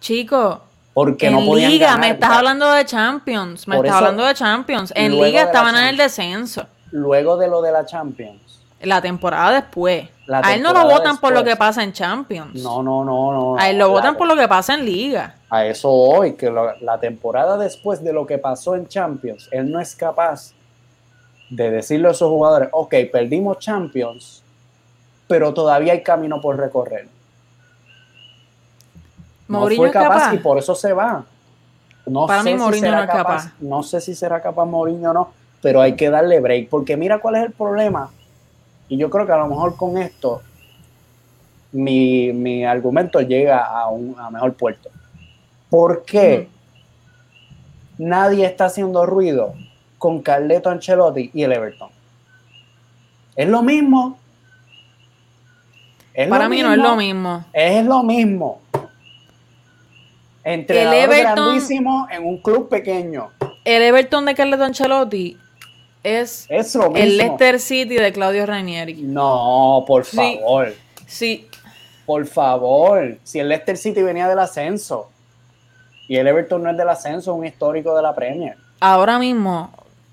Chicos, Porque en no podían Liga, ganar. me estás hablando de Champions, me Por estás eso, hablando de Champions. En Liga estaban en el descenso. Luego de lo de la Champions. La temporada después. La a él no lo votan por lo que pasa en Champions. No, no, no, no. a él lo votan por lo que pasa en Liga. A eso hoy, que lo- la temporada después de lo que pasó en Champions, él no es capaz de decirle a esos jugadores, ok, perdimos Champions, pero todavía hay camino por recorrer. Mourinho no fue capaz, capaz. y por eso se va. No Para sé mí si Mourinho será no es capaz. No sé si será capaz Mourinho o no, pero hay que darle break, porque mira cuál es el problema. Y yo creo que a lo mejor con esto mi, mi argumento llega a un a mejor puerto. ¿Por qué nadie está haciendo ruido con Carleto Ancelotti y el Everton? Es lo mismo. Es Para lo mí no es lo mismo. Es lo mismo. Entrenador Everton- grandísimo en un club pequeño. El Everton de Carleto Ancelotti es Es lo mismo. el Leicester City de Claudio Ranieri. No, por favor. Sí, Por favor. Si el Leicester City venía del ascenso y el Everton no es del ascenso, es un histórico de la Premier. ahora mismo,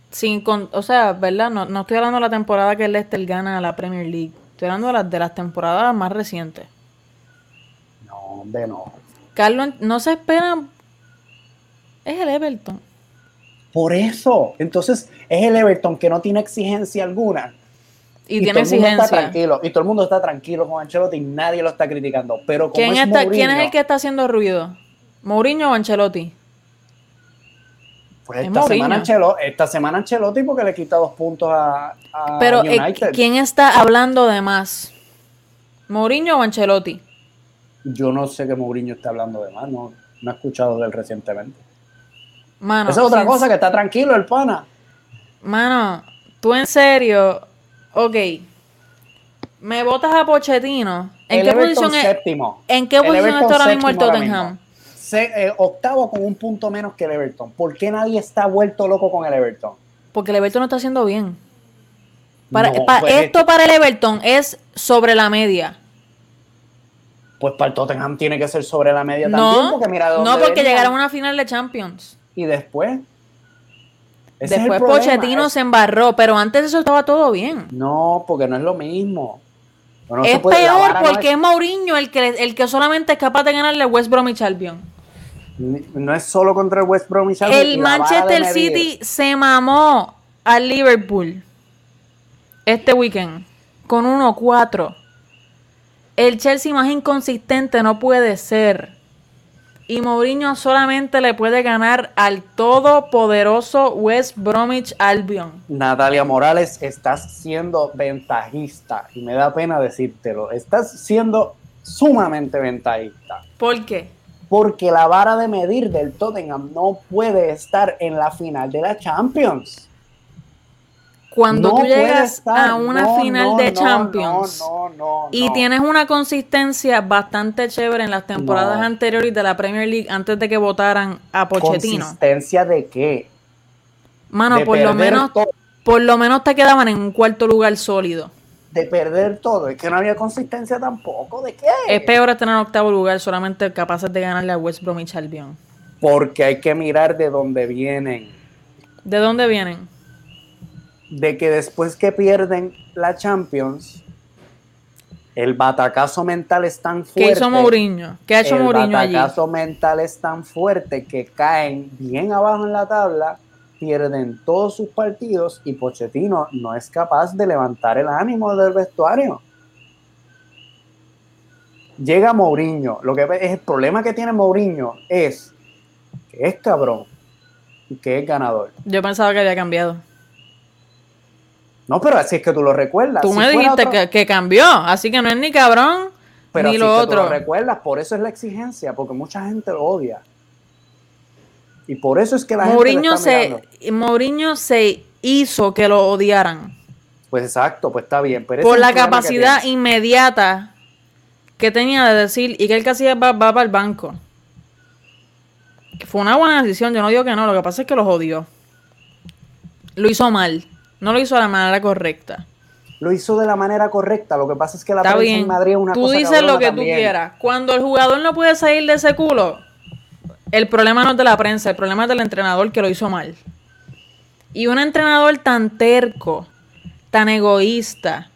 sin con- o sea, ¿verdad? No, no estoy hablando de la temporada que el Leicester gana la Premier League. Estoy hablando de las, de las temporadas más recientes. No, hombre, no. Carlos, no se espera. Es el Everton. Por eso. Entonces, es el Everton que no tiene exigencia alguna. Y, tiene todo el mundo está tranquilo. Y todo el mundo está tranquilo con Ancelotti y nadie lo está criticando. Pero como ¿Quién, es está- ¿Quién es el que está haciendo ruido? ¿Mourinho o Ancelotti? Pues Es esta semana, Ancelotti, esta semana Ancelotti porque le quita dos puntos a, a Pero, eh, United. ¿quién está hablando de más? ¿Mourinho o Ancelotti? Yo no sé que Mourinho está hablando de más, no, no he escuchado de él recientemente. Mano, Esa es otra cosa, que está tranquilo el pana. Mano, tú en serio, ok. Me votas a Pochettino. ¿En El qué Everton posición es? séptimo. ¿En qué El posición Everton está ahora mismo el Tottenham? mismo. Se- eh, octavo con un punto menos que el Everton. ¿Por qué nadie está vuelto loco con el Everton? Porque el Everton no está haciendo bien. Para, No, pa- pues, esto para el Everton es sobre la media. Pues para el Tottenham tiene que ser sobre la media también, No, porque mira no porque llegaron a una final de Champions. Y después. Ese Después Pochettino es- se embarró, pero antes eso estaba todo bien. No, porque no es lo mismo. No es peor porque es Mourinho el que, el que solamente es capaz de ganarle West Bromwich Albion. No es solo contra el West Bromwich Albion El Manchester. City se mamó al Liverpool este weekend con 1-4. El Chelsea más inconsistente no puede ser. Y Mourinho solamente le puede ganar al todopoderoso West Bromwich Albion. Natalia Morales, estás siendo ventajista y me da pena decírtelo. Estás siendo sumamente ventajista. ¿Por qué? Porque la vara de medir del Tottenham no puede estar en la final de la Champions. Cuando No tú llegas estar. a una No, final no, de Champions y tienes una consistencia bastante chévere en las temporadas anteriores de la Premier League antes de que votaran a Pochettino. ¿Consistencia de qué? Mano, de por lo menos todo. por lo menos te quedaban en un cuarto lugar sólido. De perder todo. Es que no había consistencia tampoco. ¿De qué? Es peor estar en octavo lugar solamente capaces de ganarle a West Bromwich Albion. Porque hay que mirar de dónde vienen. ¿De dónde vienen? De que después que pierden la Champions, el batacazo mental es tan fuerte. ¿Qué hizo Mourinho? ¿Qué ha hecho el Mourinho allí? batacazo mental es tan fuerte que caen bien abajo en la tabla pierden todos sus partidos y Pochettino no es capaz de levantar el ánimo del vestuario. Llega Mourinho. Lo que es el problema que tiene Mourinho es que es cabrón y que es ganador. Yo pensaba que había cambiado. No, pero así es que tú lo recuerdas. Tú me dijiste que, que, cambió, así que no es ni cabrón pero ni lo otro. lo recuerdas, por eso es la exigencia, porque mucha gente lo odia. Y por eso es que la Mourinho gente se Mourinho se hizo que lo odiaran. Pues exacto, pues está bien. Pero por la capacidad inmediata que tenía de decir, y que él casi va, va para el banco. Fue una buena decisión, yo no digo que no, lo que pasa es que los odió. Lo hizo mal, no lo hizo de la manera correcta lo hizo de la manera correcta. Lo que pasa es que la Está prensa en Madrid es una tú cosa Tú dices lo que tú quieras. Cuando el jugador no puede salir de ese culo, el problema no es de la prensa, el problema es del entrenador que lo hizo mal. Y un entrenador tan terco, tan egoísta,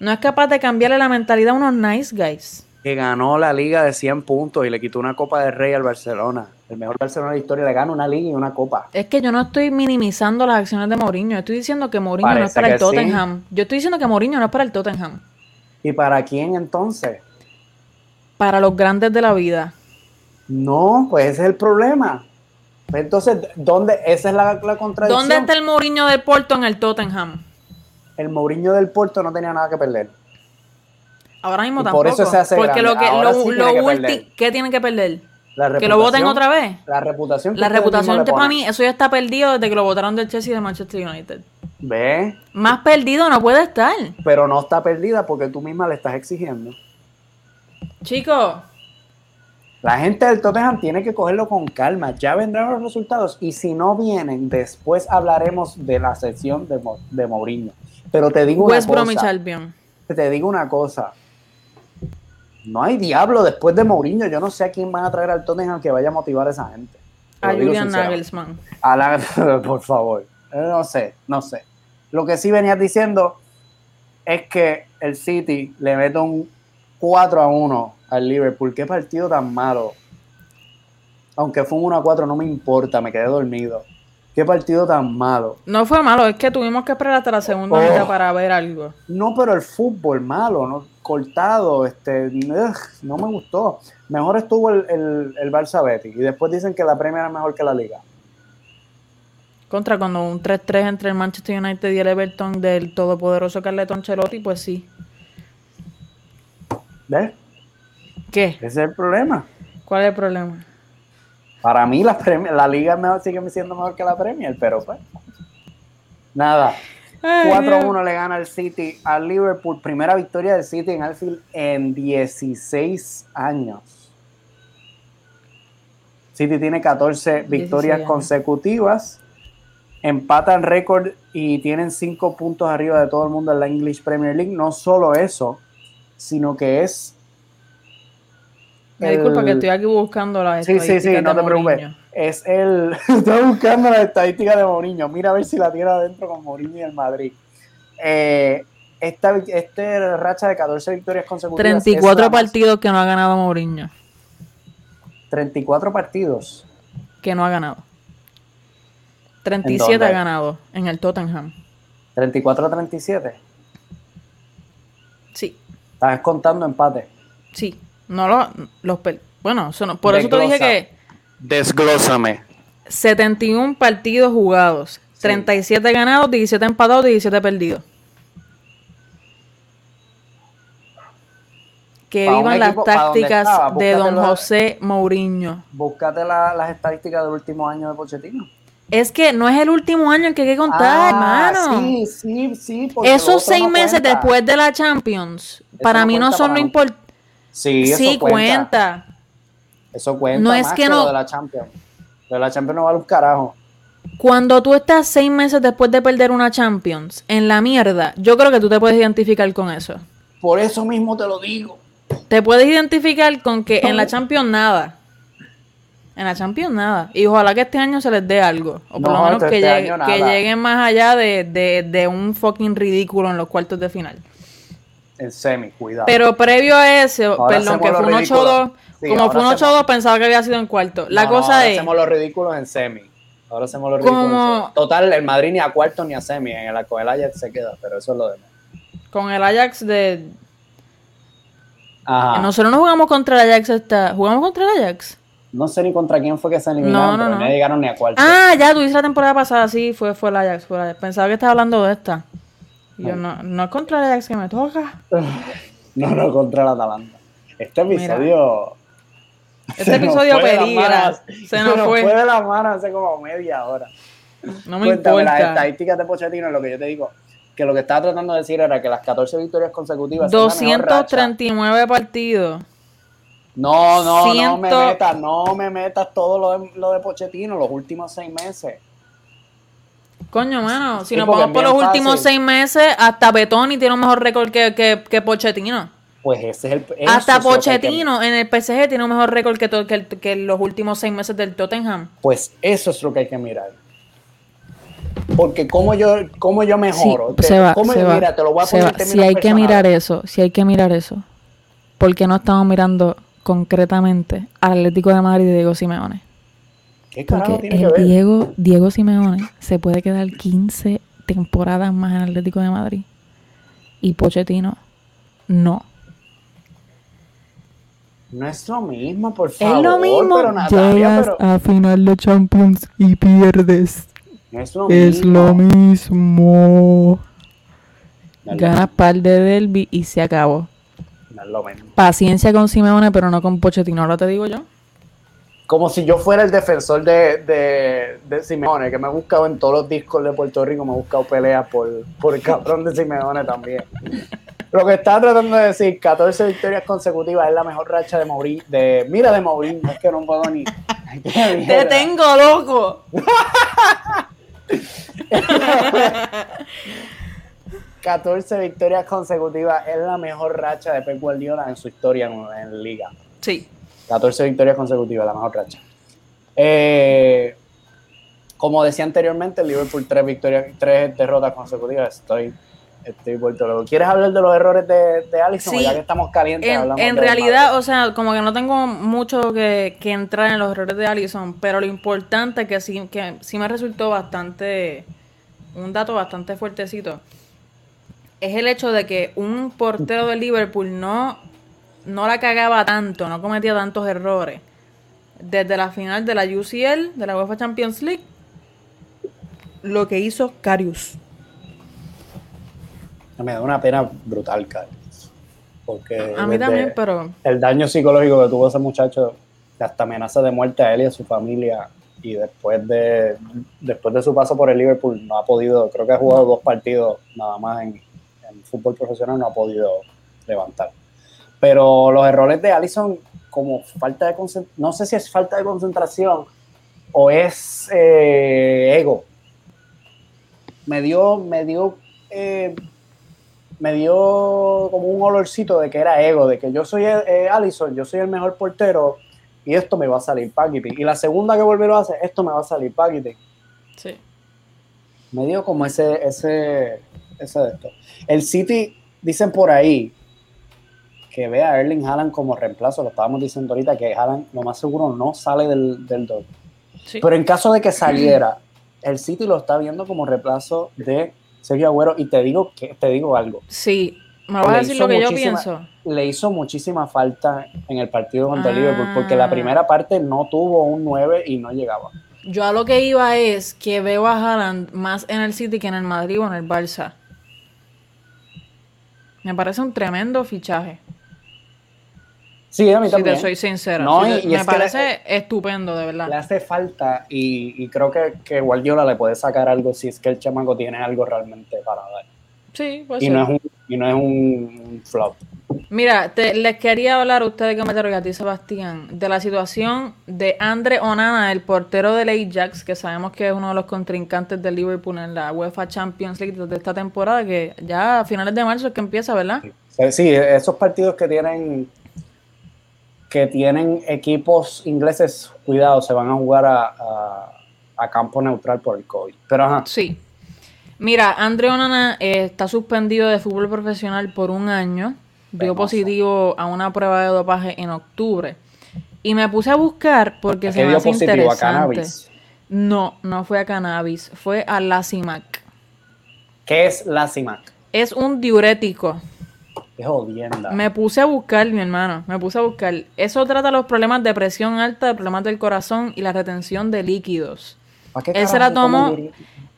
no es capaz de cambiarle la mentalidad a unos nice guys. Que ganó la liga de 100 puntos y le quitó una Copa de Rey al Barcelona el mejor Barcelona de la historia le gana una liga y una copa. Es que yo no estoy minimizando las acciones de Mourinho. Estoy diciendo que Mourinho no es para el Tottenham. Yo estoy diciendo que Mourinho no es para el Tottenham. ¿Y para quién entonces? Para los grandes de la vida. No, pues ese es el problema. Entonces, ¿dónde? Esa es la, la contradicción. ¿Dónde está el Mourinho del Porto en el Tottenham? El Mourinho del Porto no tenía nada que perder. Ahora mismo tampoco. Por eso se hace Porque lo que, lo, último, ¿qué tienen que perder? Que lo voten otra vez. La reputación. la reputación para mí, eso ya está perdido desde que lo votaron del Chelsea y de Manchester United. ¿Ve? Más perdido no puede estar. Pero no está perdida porque tú misma le estás exigiendo. Chicos. La gente del Tottenham tiene que cogerlo con calma. Ya vendrán los resultados. Y si no vienen, después hablaremos de la sesión de, de Mourinho. Pero te digo una cosa. Te digo una cosa no hay diablo después de Mourinho. Yo no sé a quién van a traer al Tottenham que vaya a motivar a esa gente. A Julian Nagelsmann. por favor. Eh, no sé, no sé. Lo que sí venías diciendo es que el City le mete un 4 a 1 al Liverpool. Qué partido tan malo. Aunque fue un 1 a 4, no me importa, me quedé dormido. Qué partido tan malo. No fue malo, es que tuvimos que esperar hasta la segunda oh. para ver algo. No, pero el fútbol malo, ¿no? cortado, este, no me gustó. Mejor estuvo el, el, el Barça Betty. Y después dicen que la Premier era mejor que la Liga. Contra cuando un 3-3 entre el Manchester United y el Everton del todopoderoso Carleton Ancelotti, pues sí. ¿Ves? ¿Qué? Ese es el problema. ¿Cuál es el problema? Para mí la, la liga mejor, sigue siendo mejor que la Premier, pero pues. Nada. 4-1 le gana el City al Liverpool. Primera victoria del City en Anfield en 16 años. City tiene 14 victorias consecutivas. Empatan récord y tienen 5 puntos arriba de todo el mundo en la English Premier League. No solo eso, sino que es me disculpa que estoy aquí buscando las sí, Sí, sí, no te preocupes. Es el. estoy buscando las estadísticas de Mourinho. Mira a ver si la tiene adentro con Mourinho y el Madrid. Eh, esta, este racha de 14 victorias consecutivas. 34 partidos que no ha ganado Mourinho. 34 partidos. Que no ha ganado. 37 ha ganado en el Tottenham. 34 a 37. Sí. Estás contando empate. Sí. No lo, los bueno, por eso te dije que desglósame. 71 partidos jugados, 37 ganados, 17 empatados, 17 perdidos. Que vivan las tácticas de don José Mourinho. Búscate las estadísticas del último año de Pochettino. Es que no es el último año el que hay que contar, ah, hermano. Sí, sí, sí. Esos seis meses después de la Champions, para mí no son lo importante Sí, eso cuenta. Eso cuenta. No es que, no. de la Champions. de la Champions no vale un carajo. Cuando tú estás seis meses después de perder una Champions en la mierda, yo creo que tú te puedes identificar con eso. Por eso mismo te lo digo. Te puedes identificar con que en la Champions nada. En la Champions nada. Y ojalá que este año se les dé algo. O por lo menos este que, que, lleguen más allá de, de, de un fucking ridículo en los cuartos de final en semi, cuidado. Pero previo a eso, perdón, que fue un 8-2, como fue un 8-2, pensaba que había sido en cuarto. La cosa es. Hacemos los ridículos en semi. Ahora hacemos los ridículos. Como- Total, el Madrid ni a cuarto ni a semi. En el, con el Ajax se queda, pero eso es lo demás. Con el Ajax de... Ajá. No, Nosotros no jugamos contra el Ajax esta... ¿Jugamos contra el Ajax? sé ni contra quién fue que se eliminaron, No, no, pero no. no llegaron ni a cuarto. Ah, ya, tú dices la temporada pasada, sí, fue, fue el Ajax, fue el Ajax. Pensaba que estabas hablando de esta. Y Yo no, no es contra el Ajax que me toca. No, no, contra el Atalanta. Este Mira. episodio. Este se nos episodio las peligra. Se nos fue. de las manos hace como media hora. No me Cuéntame las importa. estadísticas de Pochettino, es lo que yo te digo. Que lo que estaba tratando de decir era que las 14 victorias consecutivas. son la mejor racha. 239 partidos. No, no, no me metas, no me metas todo lo de, lo de Pochettino, los últimos seis meses. Coño, mano, si Sí, nos porque vamos por los últimos seis meses, hasta Betoni tiene un mejor récord que, que, que Pochettino. Pues ese es el. hasta que que- Pochettino en el PSG tiene un mejor récord que, to- que, los últimos seis meses del Tottenham. Pues eso es lo que hay que mirar. Porque como yo, como yo mejoro. Te- se va, cómo- se va, mira, te lo voy a se poner va. en Si hay que mirar eso, si hay que mirar eso, ¿por qué no estamos mirando concretamente al Atlético de Madrid de Diego Simeone? ¿Qué carajo Porque tiene el que ver? Diego, Diego Simeone se puede quedar 15 temporadas más en Atlético de Madrid. Y Pochettino no. No es lo mismo, por Es favor. lo mismo. Pero Natalia, pero a final de Champions y pierdes. no es lo Es mismo. lo mismo. No es Ganas par de derby y se acabó. no es lo mismo. Paciencia con Simeone, pero no con Pochettino, ahora te digo yo. Como si yo fuera el defensor de, de, de Simeone, que me he buscado en todos los discos de Puerto Rico, me he buscado peleas por, por el cabrón de Simeone también. Lo que estaba tratando de decir, 14 victorias consecutivas es la mejor racha de Mourinho. De, mira de Mourinho, es que no puedo ni... ¡Te tengo loco! 14 victorias consecutivas es la mejor racha de Pep Guardiola en su historia en, en liga. Sí. 14 victorias consecutivas, la mejor racha. Eh, como decía anteriormente, Liverpool tres victorias, tres derrotas consecutivas. Estoy, estoy vuelto loco. ¿Quieres hablar de los errores de, de Alisson? Sí. Ya que estamos calientes, En, en realidad, o sea, como que no tengo mucho que, que entrar en los errores de Allison, pero lo importante que sí, que sí me resultó bastante, un dato bastante fuertecito, es el hecho de que un portero de Liverpool no, no la cagaba tanto, no cometía tantos errores. Desde la final de la UCL, de la UEFA Champions League, lo que hizo Karius. me da una pena brutal, Carlos. Porque A mí también, pero el daño psicológico que tuvo ese muchacho, hasta amenaza de muerte a él y a su familia, y después de, después de su paso por el Liverpool, no ha podido, creo que ha jugado dos partidos nada más en, en fútbol profesional, no ha podido levantar. Pero los errores de Allison, como falta de concentración, no sé si es falta de concentración o es eh, ego. Me dio, me dio, eh, me dio como un olorcito de que era ego, de que yo soy eh, Allison, yo soy el mejor portero y esto me va a salir paquete. Y la segunda que volverlo a hacer, esto me va a salir paquete. sí. Me dio como ese, ese, ese de esto. El City, dicen por ahí, que ve a Erling Haaland como reemplazo, lo estábamos diciendo ahorita, que Haaland lo más seguro no sale del, del sí. Pero en caso de que saliera, el City lo está viendo como reemplazo de Sergio Agüero y te digo que te digo algo. Sí, me vas a decir lo que yo pienso. Le hizo muchísima falta en el partido contra Ah. Liverpool porque la primera parte no tuvo un 9 y no llegaba. Yo a lo que iba es que veo a Haaland más en el City que en el Madrid o en el Barça. Me parece un tremendo fichaje. Sí, a mí Si también. te soy sincera. No, Si y- te- y me es que parece estupendo, de verdad. Le hace falta y, y creo que, que Guardiola le puede sacar algo si es que el chamaco tiene algo realmente para dar. Sí, puede Y ser. no es un, y no es un, flop. Mira, te- les quería hablar a ustedes que me y a ti, Sebastián, de la situación de Andre Onana, el portero del Ajax, que sabemos que es uno de los contrincantes del Liverpool en la UEFA Champions League de esta temporada, que ya a finales de marzo es que empieza, ¿verdad? Sí, esos partidos que tienen que tienen equipos ingleses, cuidado, se van a jugar a, a- a campo neutral por el COVID. Pero ajá, Sí. Mira, Andre Onana eh, está suspendido de fútbol profesional por un año. Dio positivo a una prueba de dopaje en octubre. Y me puse a buscar porque se me dio hace positivo a interesante. cannabis. No, no fue a cannabis, fue a Lacimac. ¿Qué es la CIMAC? Es un diurético. Jodienda. Me puse a buscar, mi hermano, me puse a buscar. Eso trata los problemas de presión alta, de problemas del corazón y la retención de líquidos. ¿Para qué Él se la tomó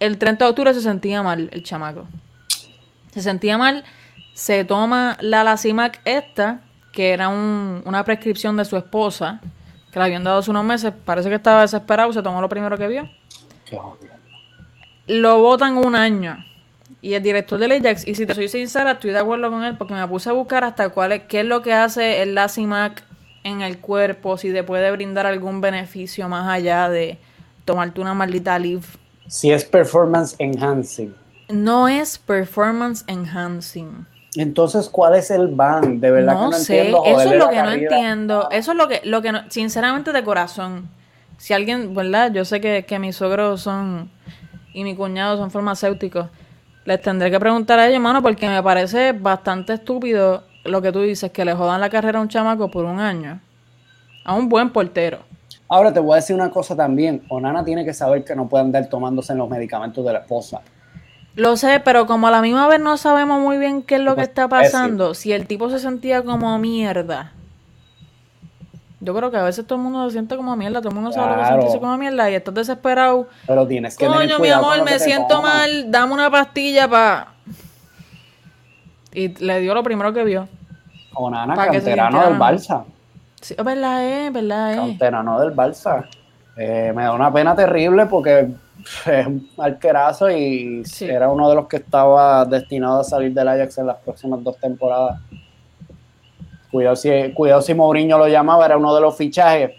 el 30 de octubre, se sentía mal, el chamaco. Se sentía mal, se toma la Lacimac esta, que era un- una prescripción de su esposa, que le habían dado hace unos meses. Parece que estaba desesperado, se tomó lo primero que vio. Qué. Lo votan un año. Y el director del Ajax, y si te soy sincera, estoy de acuerdo con él porque me puse a buscar hasta cuál es, qué es lo que hace el Lacimac en el cuerpo, si te puede brindar algún beneficio más allá de tomarte una maldita leave. Si es performance enhancing. No es performance enhancing. Entonces, ¿cuál es el ban? De verdad que No no sé, entiendo. eso es lo que no entiendo. Eso es lo que, lo que no, sinceramente de corazón. Si alguien, ¿verdad? Yo sé que, que mis suegros son y mi cuñado son farmacéuticos. Les tendré que preguntar a ellos, mano, porque me parece bastante estúpido lo que tú dices, que le jodan la carrera a un chamaco por un año. A un buen portero. Ahora te voy a decir una cosa también. Onana tiene que saber que no puede andar tomándose los medicamentos de la esposa. Lo sé, pero como a la misma vez no sabemos muy bien qué es lo que Pues, está es pasando, si el tipo se sentía como mierda. Yo creo que a veces todo el mundo se siente como mierda, todo el mundo sabe lo que Claro. sentirse como mierda y estás desesperado. Pero tienes que tener Coño, mi con amor, lo que me siento tomas. mal, dame una pastilla para... Y le dio lo primero que vio. Onana, Pa' que se canterano del. Barça. Sí, verdad, es verdad, es. Canterano del Barça. Eh, me da una pena terrible porque es un arquerazo y Sí. era uno de los que estaba destinado a salir del Ajax en las próximas dos temporadas. Cuidado si, cuidado si Mourinho lo llamaba, era uno de los fichajes.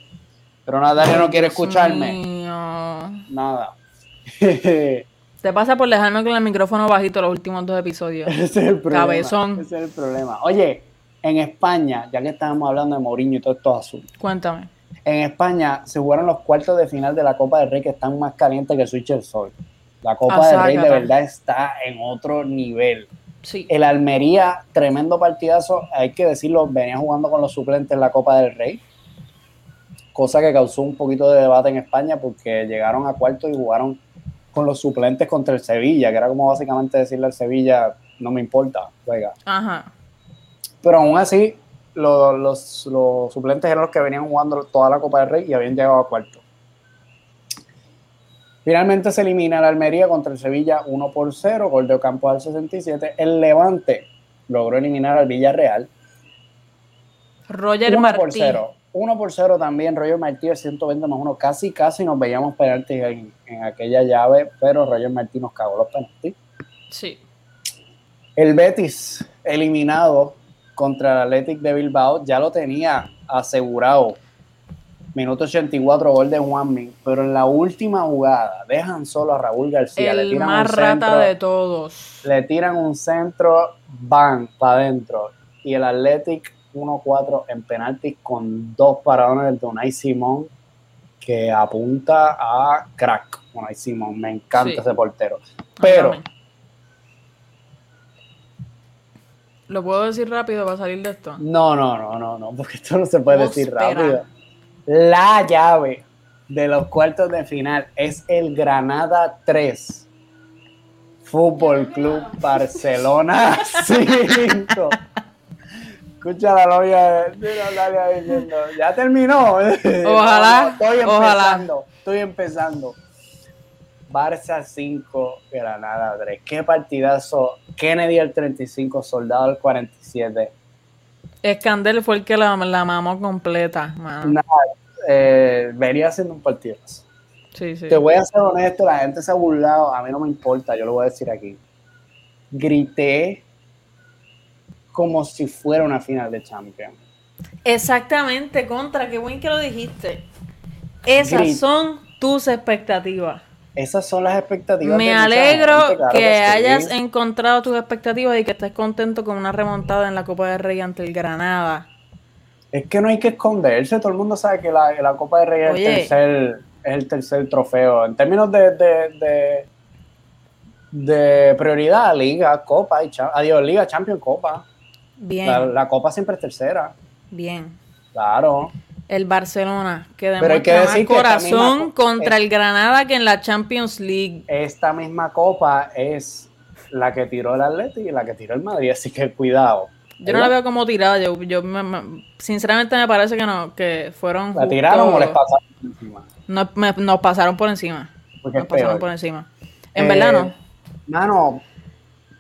Pero Natalia no quiere escucharme. mío. Nada. Te pasa por dejarme con el micrófono bajito los últimos dos episodios. Ese es el problema. Cabezón. Ese es el problema. Oye, en España, ya que estábamos hablando de Mourinho y todo esto azul, Cuéntame. en España se jugaron los cuartos de final de la Copa del Rey que están más calientes que el Switch del Sol. La Copa Ah, del Rey de verdad está en otro nivel. Sí. El Almería, tremendo partidazo, hay que decirlo, venía jugando con los suplentes en la Copa del Rey, cosa que causó un poquito de debate en España porque llegaron a cuartos y jugaron con los suplentes contra el Sevilla, que era como básicamente decirle al Sevilla, no me importa, juega. Ajá. Pero aún así, lo- los, los suplentes eran los que venían jugando toda la Copa del Rey y habían llegado a cuarto. Finalmente se elimina el Almería contra el Sevilla 1 por 0, gol de Ocampo al 67. El Levante logró eliminar al Villarreal Roger 1 por Martí. 0. 1 por 0 también, Roger Martí al 120 más 1. Casi, casi nos veíamos penaltis en, en aquella llave, pero Roger Martí nos cagó los penaltis. Sí. El Betis eliminado contra el Athletic de Bilbao ya lo tenía asegurado. Minuto 84, gol de Juanmi. Pero en la última jugada dejan solo a Raúl García. le el tiran más un rata centro, de todos. Le tiran un centro, van para adentro. Y el Athletic 1-4 en penaltis con dos paradones de Unai Simón que apunta a crack. Unai Simón, me encanta Sí. ese portero. Pero. ¿Lo puedo decir rápido para salir de esto? No, no, no, no, no, porque esto no se puede decir rápido. La llave de los cuartos de final es el Granada 3. Fútbol Club Barcelona 5. Escucha la novia de diciendo, ya terminó. Ojalá, estoy ojalá. empezando, estoy empezando. Barça 5, Granada 3. Qué partidazo. Kennedy el 35, Soldado el 47. Escandel fue el que la, la mamó completa, mano. Nada, eh, venía haciendo un partido. Sí, sí. Te voy a ser honesto, la gente se ha burlado, a mí no me importa, yo lo voy a decir aquí. Grité como si fuera una final de Champions. Exactamente, contra, qué buen que lo dijiste. Esas son tus expectativas. Esas son las expectativas. Me de alegro gente, claro que sí. hayas encontrado tus expectativas y que estés contento con una remontada en la Copa del Rey ante el Granada. Es que no hay que esconderse, todo el mundo sabe que la, la Copa de Rey es el, tercer, es el tercer trofeo. En términos de, de, de, de prioridad, Liga, Copa y adiós, Liga, Champions, Copa. Bien, La, la Copa siempre es tercera, bien. claro. El Barcelona, que demuestra más que corazón contra el Granada que en la Champions League. Esta misma copa es la que tiró el Atlético y la que tiró el Madrid, así que cuidado. Yo no la veo como tirada, yo, yo me- me- sinceramente me parece que no, que fueron ¿La tiraron justo- o les pasaron encima? No, me- nos pasaron por encima. Porque Nos pasaron peor. por encima. En Eh, verdad no. Mano,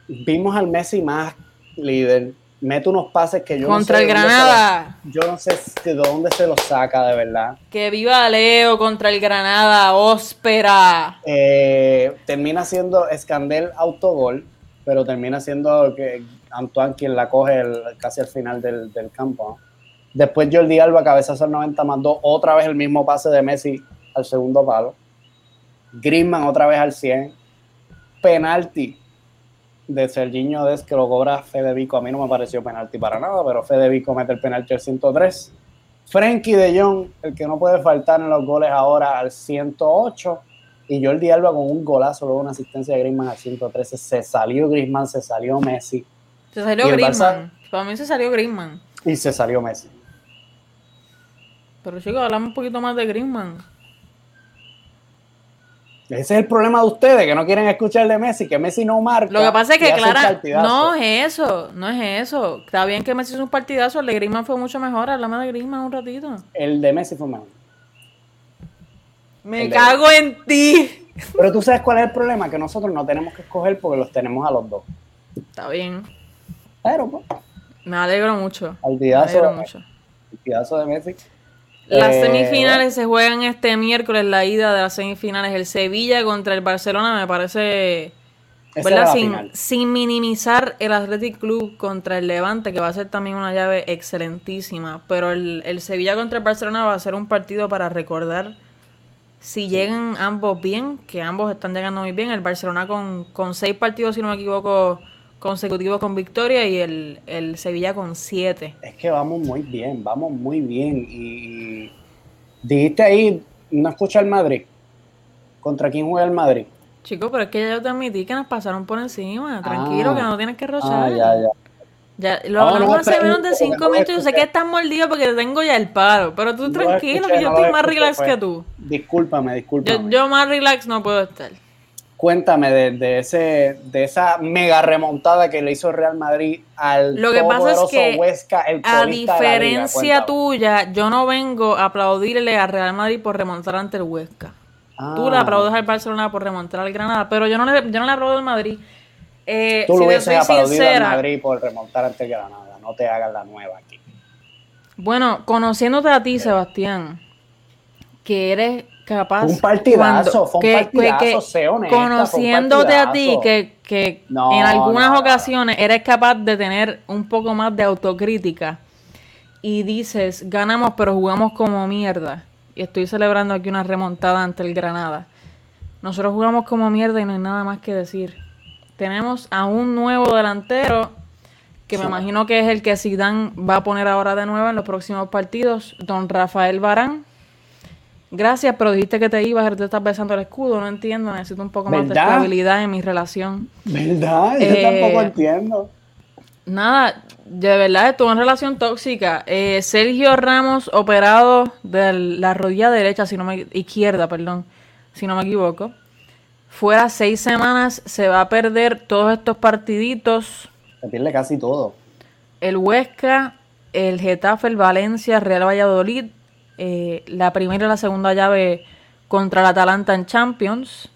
vimos al Messi más líder. Mete unos pases que yo Contra no sé el Granada. los- yo no sé de dónde se los saca, de verdad. Que viva Leo contra el Granada, óspera. Eh, termina siendo Escandel autogol, pero termina siendo que Antoine quien la coge el- casi al final del, del campo. ¿no? Después Jordi Alba, cabezazo al 90 más 2, otra vez el mismo pase de Messi al segundo palo. Griezmann otra vez al 100. Penalti de Serginho Des que lo cobra Fede Vico. A mí no me pareció penalti para nada, pero Fede Vico mete el penalti al 103. Frenkie de Jong, el que no puede faltar en los goles ahora al 108. Y Jordi Alba con un golazo, luego una asistencia de Griezmann al 113. Se salió Griezmann, se salió Messi Se salió ¿Y el Griezmann. Para mí se salió Griezmann. y se salió Messi. Pero chicos, hablamos un poquito más de Griezmann. Ese es el problema de ustedes, que no quieren escuchar de Messi, que Messi no marca. Lo que pasa es que, Clara, no es eso, no es eso. Está bien que Messi hizo un partidazo, el de Griezmann fue mucho mejor. Háblame de Griezmann un ratito. El de Messi fue mejor. Me El cago en ti. Pero tú sabes cuál es el problema, que nosotros no tenemos que escoger porque los tenemos a los dos. Está bien. Pero, pues, Me alegro mucho. Me partidazo, alegro mucho. partidazo de Messi. Las Eh, semifinales se juegan este miércoles, la ida de las semifinales. El Sevilla contra el Barcelona me parece, ¿verdad? Sin, sin minimizar el Athletic Club contra el Levante, que va a ser también una llave excelentísima. Pero el, el Sevilla contra el Barcelona va a ser un partido para recordar si llegan ambos bien, que ambos están llegando muy bien. El Barcelona con, con seis partidos, si no me equivoco, consecutivos con victoria y el, el Sevilla con siete. Es que vamos muy bien, vamos muy bien. Y, dijiste ahí, no escucha el Madrid. ¿Contra quién juega el Madrid? Chico, pero es que ya yo te admití que nos pasaron por encima. Tranquilo, Ah. que no tienes que Ah, rochar. ya, ya. Ya, lo No, hablamos hace menos de cinco minutos. Yo sé que estás mordido porque te tengo ya el paro. Pero tú No tranquilo, escuché, que yo no estoy más escuché, relax fue- que tú. Discúlpame, discúlpame. Yo, yo más relax no puedo estar. Cuéntame de, de ese, de esa mega remontada que le hizo Real Madrid al Lo que pasa es que, Huesca, el A liga. diferencia tuya, yo no vengo a aplaudirle a Real Madrid por remontar ante el Huesca. Tú le Ah, aplaudes al Barcelona por remontar al Granada, pero yo no le, yo no le aplaudo al Madrid. Eh, Tú si lo hubieses aplaudido sincera, al Madrid por remontar ante el Granada. No te hagas la nueva aquí. Bueno, conociéndote a ti, Sebastián, que eres capaz. Un partidazo, fue un partidazo, que- sé honesta, Conociéndote a ti, que, que No, en algunas no, no. ocasiones eres capaz de tener un poco más de autocrítica y dices, ganamos, pero jugamos como mierda. Y estoy celebrando aquí una remontada ante el Granada. Nosotros jugamos como mierda y no hay nada más que decir. Tenemos a un nuevo delantero que me imagino que es el que Zidane va a poner ahora de nuevo en los próximos partidos, don Rafael Barán. Gracias, pero dijiste que te ibas, te estás besando el escudo, no entiendo, necesito un poco más de estabilidad en mi relación. ¿Verdad? Yo Eh, tampoco entiendo. Nada, de verdad estuvo en relación tóxica. Eh, Sergio Ramos operado de la rodilla derecha, si no me izquierda, perdón, si no me equivoco. Fuera seis semanas, se va a perder todos estos partiditos. Se pierde casi todo. El Huesca, el Getafe, el Valencia, Real Valladolid, eh, la primera y la segunda llave contra el Atalanta en Champions.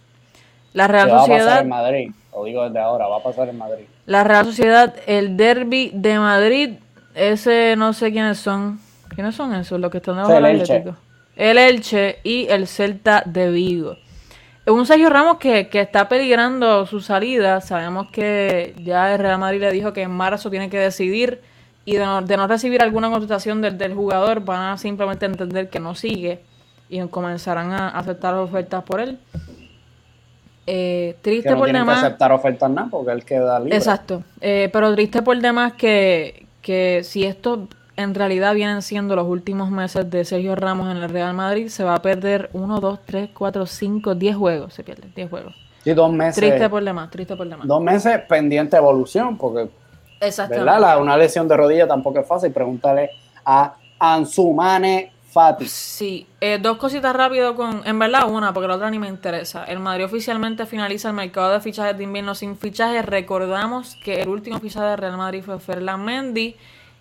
La Real ¿Qué va a pasar Sociedad, en Madrid? Lo digo desde ahora, va a pasar en Madrid. la Real Sociedad, el Derby de Madrid, ese no sé quiénes son. ¿Quiénes son esos? Los que están debajo El del Elche. Atlético. El Elche y el Celta de Vigo. Un Sergio Ramos que, que está peligrando su salida. Sabemos que ya el Real Madrid le dijo que en marzo tiene que decidir y de no, de no recibir alguna contestación del, del jugador van a simplemente entender que no sigue y comenzarán a aceptar ofertas por él. Eh, Que triste no por tienen que demás. aceptar ofertas nada porque él queda libre. Exacto. Eh, pero triste por demás que, que si esto en realidad vienen siendo los últimos meses de Sergio Ramos en el Real Madrid, se va a perder 1, 2, 3, 4, 5, 10 juegos. Se pierde, 10 juegos. Sí, dos meses. Triste por demás, triste por demás. Dos meses pendiente de evolución, porque Exactamente. ¿verdad? La- una lesión de rodilla tampoco es fácil. Pregúntale a Ansumane Fati. Sí, eh, dos cositas rápido con, en verdad una, porque la otra ni me interesa. El Madrid oficialmente finaliza el mercado de fichajes de invierno sin fichajes. Recordamos que el último fichaje de Real Madrid fue Ferland Mendy.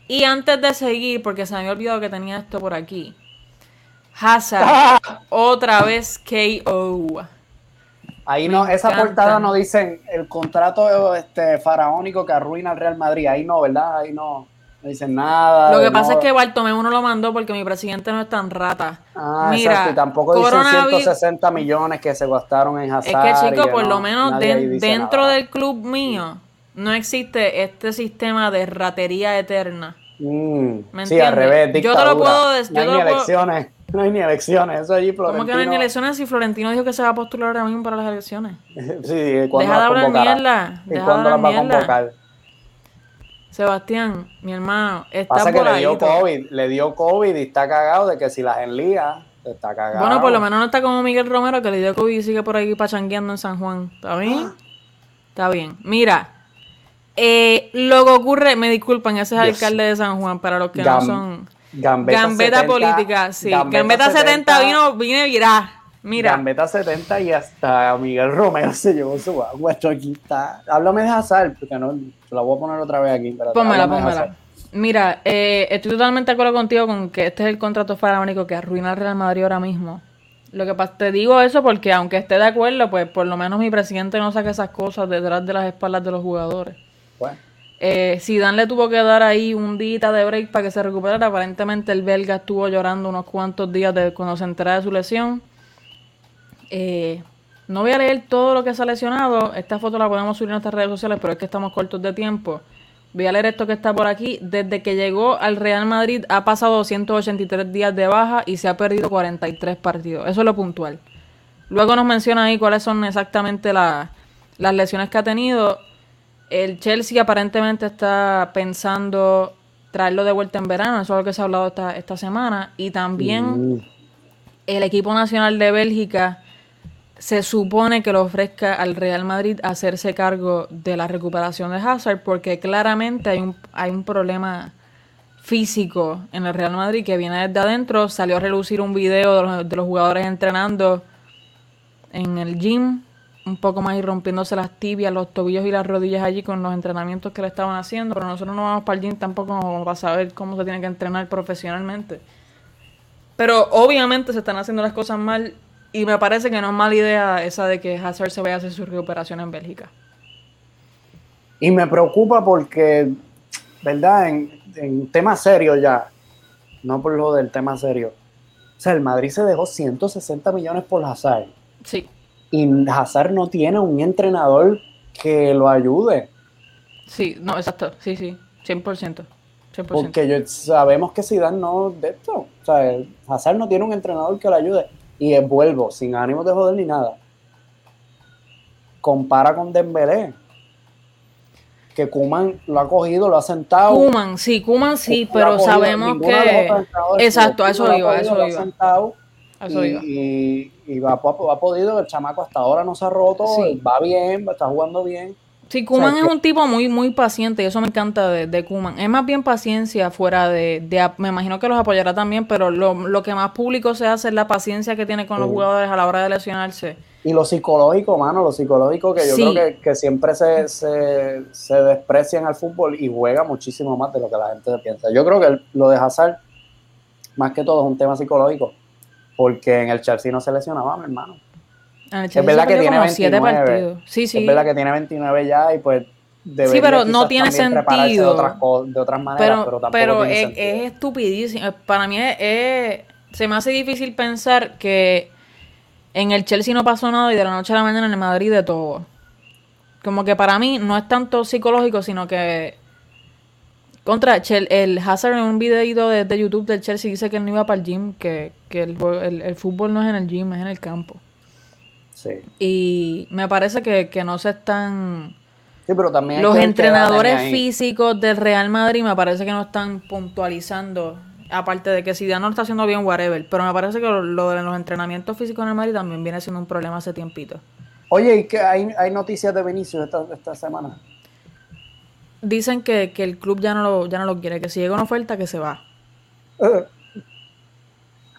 Y antes de seguir, porque se me había olvidado que tenía esto por aquí. Hazard, otra vez KO. Ahí Me no, esa encanta. portada no dicen el contrato este faraónico que arruina al Real Madrid. Ahí no, ¿verdad? Ahí no, no dicen nada. Lo que pasa no- es que Bartomeu no lo mandó porque mi presidente no es tan rata. Ah, Mira, exacto. Y tampoco dicen coronavirus- 160 millones que se gastaron en Es Hazard. que, y chicos, por no- lo menos dentro nada. del club mío no existe este sistema de ratería eterna. Mm, ¿Me sí, al revés, Yo te lo puedo des- No yo hay te ni lo puedo- elecciones. No hay ni elecciones. Eso allí ¿Cómo que no hay Florentino... ni elecciones si Florentino dijo que se va a postular ahora mismo para las elecciones? sí, ¿cuándo Deja de hablar mierda, ¿Y deja de cuándo las va a convocar? Sebastián, mi hermano, está Pasa que le dio. COVID, le dio COVID y está cagado de que si las enlía, está cagado. Bueno, por lo menos no está como Miguel Romero que le dio COVID y sigue por ahí pachangueando en San Juan. ¿Está bien? Está bien. Mira, eh, lo que ocurre, me disculpan, ese es el Dios. alcalde de San Juan, para los que Gam- no son... Gambeta, Gambeta 70, política, sí. Gambeta, 70, vino, vine virá. Mira, Gambeta 70 y hasta Miguel Romero se llevó su agua. Esto aquí está. Háblame de Hazard, porque no, la voy a poner otra vez aquí. pónmela, pónmela. Mira, eh, estoy totalmente de acuerdo contigo con que este es el contrato faraónico que arruina al Real Madrid ahora mismo. Lo que pasa, te digo eso porque aunque esté de acuerdo, pues por lo menos mi presidente no saca esas cosas detrás de las espaldas de los jugadores. Bueno, Eh, Zidane le tuvo que dar ahí un día de break para que se recuperara. Aparentemente el belga estuvo llorando unos cuantos días de cuando se enterara de su lesión. Eh, no voy a leer todo lo que se ha lesionado. Esta foto la podemos subir en nuestras redes sociales, pero es que estamos cortos de tiempo. Voy a leer esto que está por aquí. Desde que llegó al Real Madrid ha pasado 283 días de baja y se ha perdido 43 partidos. Eso es lo puntual. Luego nos menciona ahí cuáles son exactamente la- las lesiones que ha tenido. El Chelsea aparentemente está pensando traerlo de vuelta en verano, eso es lo que se ha hablado esta, esta semana. Y también mm, el equipo nacional de Bélgica se supone que le ofrezca al Real Madrid hacerse cargo de la recuperación de Hazard porque claramente hay un, hay un problema físico en el Real Madrid que viene desde adentro. Salió a relucir un video de los, de los jugadores entrenando en el gym, un poco más y rompiéndose las tibias, los tobillos y las rodillas allí con los entrenamientos que le estaban haciendo, pero nosotros no vamos para el gym tampoco para saber cómo se tiene que entrenar profesionalmente. Pero obviamente se están haciendo las cosas mal y me parece que no es mala idea esa de que Hazard se vaya a hacer su recuperación en Bélgica. Y me preocupa porque, ¿verdad? En, en tema serio ya, no por lo del tema serio. O sea, el Madrid se dejó 160 millones por Hazard. Sí, Y Hazard no tiene un entrenador que lo ayude. sí, no, exacto, sí, sí, 100%. 100%. Porque yo, sabemos que Zidane no de esto. O sea, el Hazard no tiene un entrenador que lo ayude. Y vuelvo, sin ánimo de joder ni nada. Compara con Dembélé. Que Kuman lo ha cogido, lo ha sentado. Kuman, sí, Kuman sí, Kuman pero sabemos que... Exacto, a eso iba, a eso iba. Y, iba. y- y va, ha, podido, el chamaco hasta ahora no se ha roto, Sí. va bien, está jugando bien. Sí, Kuman O sea, es que- un tipo muy, muy paciente y eso me encanta de, de Kuman. Es más bien paciencia fuera de, Me imagino que los apoyará también, pero lo, lo que más público se hace es la paciencia que tiene con los jugadores a la hora de lesionarse. Y lo psicológico, mano, lo psicológico que yo Sí. creo que, que siempre se, se, se desprecia en el fútbol y juega muchísimo más de lo que la gente piensa. Yo creo que lo de Hazard, más que todo, es un tema psicológico, porque en el Chelsea no se lesionaba, mi hermano. El Es verdad que tiene como siete 29. partidos. Sí, sí. Es verdad que tiene 29 ya y pues Sí, pero no tiene prepararse de sentido. otras, de otras maneras, pero, pero, tampoco pero tiene es, sentido. es estupidísimo. Para mí es, es- se me hace difícil pensar que en el Chelsea no pasó nada y de la noche a la mañana en el Madrid de todo. Como que para mí no es tanto psicológico, sino que contra Chel- el Hazard en un videito de, de YouTube del Chelsea dice que él no iba para el gym, que, que el, el- el fútbol no es en el gym, es en el campo. Sí. Y me parece que, que no se están... Sí, pero también Los que entrenadores físicos del Real Madrid me parece que no están puntualizando. Aparte de que Zidane no lo está haciendo bien, whatever. Pero me parece que lo, lo de los entrenamientos físicos en el Madrid también viene siendo un problema hace tiempito. Oye, ¿y qué hay, hay noticias de Vinicius esta, esta semana? Dicen que, que el club ya no, lo, ya no lo quiere, que si llega una oferta que se va.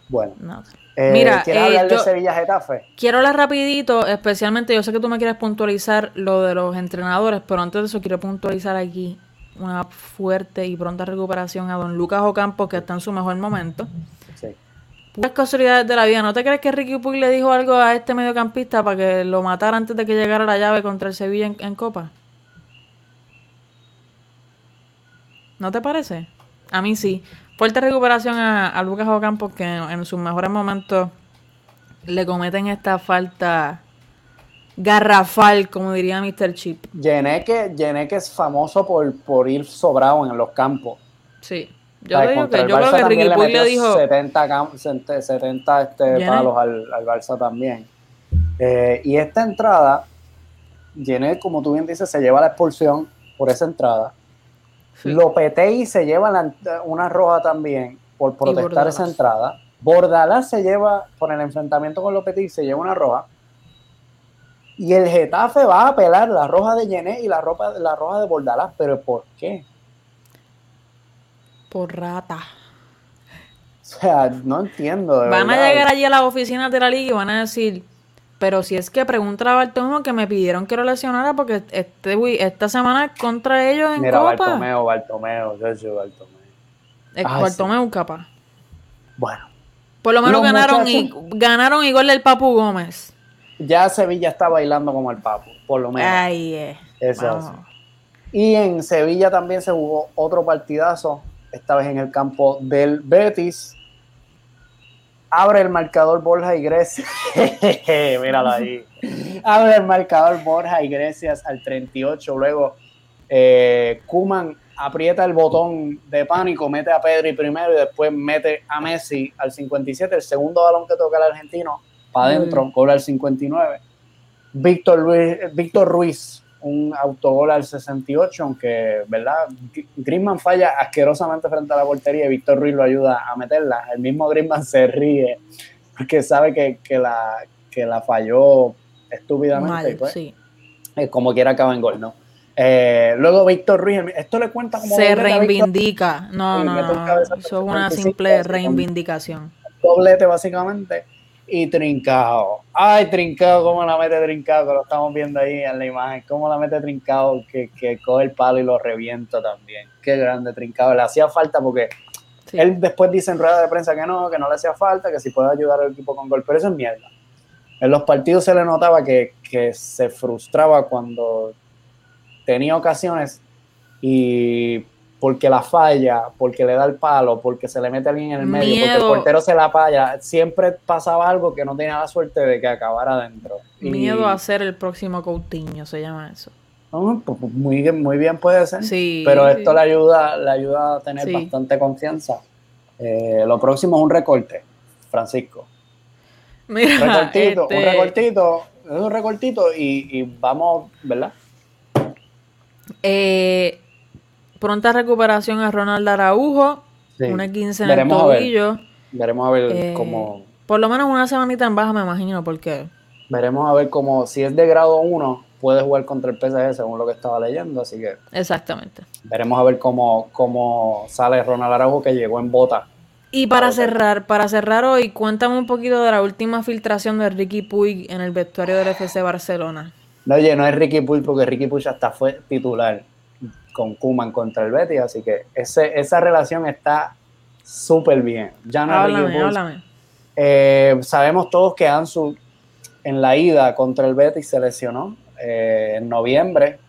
Bueno. No. Eh, Mira, ¿quieres eh, hablar yo- de Sevilla Getafe? Quiero hablar rapidito, especialmente yo sé que tú me quieres puntualizar lo de los entrenadores, pero antes de eso quiero puntualizar aquí una fuerte y pronta recuperación a don Lucas Ocampo, que está en su mejor momento. Sí. Puras casualidades de la vida. ¿No te crees que Ricky Puig le dijo algo a este mediocampista para que lo matara antes de que llegara la llave contra el Sevilla en, en Copa? ¿No te parece? A mí sí. Fuerte recuperación a, a Lucas Ocampo que en, en sus mejores momentos le cometen esta falta garrafal, como diría Mr. Chip. Yeneque, Yeneque es famoso por, por ir sobrado en los campos. Sí. Yo, te digo que, yo creo que Ricky Puig le dijo... 70, cam- 70, 70, este, palos al, al Barça también. Eh, y esta entrada, Yené, como tú bien dices, se lleva la expulsión por esa entrada. Sí. Lopetegui se lleva la- una roja también por protestar esa entrada. Bordalás se lleva, por el enfrentamiento con Lopetegui, se lleva una roja. Y el Getafe va a apelar la roja de Yené y la, ropa, la roja de Bordalás. ¿Pero por qué? Por rata. O sea, no entiendo. de Van a llegar allí a las oficinas de la liga y van a decir, pero si es que pregunta a Bartomeu que me pidieron que lo lesionara porque este, esta semana es contra ellos en Mira, Copa. Bartomeo, Bartomeo, Sergio Bartomeo. Es Ay, Bartomeu capaz. Bueno, Por lo menos ganaron, y, ganaron igual del Papu Gómez. ya Sevilla está bailando como el Papu, por lo menos. Ay, eh. Eso Vamos. sí. Y en Sevilla también se jugó otro partidazo, esta vez en el campo del Betis. Abre el marcador Borja Iglesias. Míralo ahí. Abre el marcador Borja Iglesias al 38. Luego eh, Kuman aprieta el botón de pánico, mete a Pedri primero y después mete a Messi al 57. El segundo balón que toca el argentino para adentro, gol al 59. Víctor Ruiz, Víctor Ruiz, un autogol al 68, aunque, ¿verdad? Gr- Griezmann falla asquerosamente frente a la portería y Víctor Ruiz lo ayuda a meterla. El mismo Griezmann se ríe porque sabe que, que la, que la falló estúpidamente. Mal, pues, sí. eh, como quiera acaba en gol, ¿no? Eh, luego Víctor Ruiz, esto le cuenta como Se reivindica. No, no, no. Eso es una 55, simple reivindicación. doblete básicamente y Trincao. Ay, Trincao, cómo la mete Trincao, que lo estamos viendo ahí en la imagen. Cómo la mete Trincao, que, que coge el palo y lo revienta también. Qué grande Trincao. Le hacía falta porque Sí. él después dice en rueda de prensa que no, que no le hacía falta, que si puede ayudar al equipo con gol. Pero eso es mierda. En los partidos se le notaba que, que se frustraba cuando tenía ocasiones y porque la falla, porque le da el palo, porque se le mete alguien en el medio, porque el portero se la falla, siempre pasaba algo que no tenía la suerte de que acabara adentro. Y- Miedo a ser el próximo Coutinho, se llama eso. No, pues, pues, muy, bien- muy bien puede ser. Sí. pero sí. esto le ayuda, le ayuda a tener Sí. bastante confianza. Eh, lo próximo es un recorte, Francisco. Mira, Un recortito, este, un recortito, es un recortito y, y vamos, ¿verdad? eh, pronta recuperación a Ronald Araujo. Sí. Una 15 en el Veremos a ver. tobillo. Veremos a ver Eh, cómo, Por lo menos una semanita en baja, me imagino, porque veremos a ver cómo, si es de grado 1, puede jugar contra el PSG según lo que estaba leyendo, así que exactamente. veremos a ver cómo, cómo sale Ronald Araujo que llegó en bota. Y para cerrar, para cerrar hoy, cuéntame un poquito de la última filtración de Ricky Puig en el vestuario del FC Barcelona. No, oye, no es Ricky Puig porque Ricky Puig hasta fue titular con Kuman contra el Betis, así que ese, esa relación está súper bien. Ya no Háblame, háblame. Eh, sabemos todos que Ansu en la ida contra el Betis se lesionó eh, en noviembre.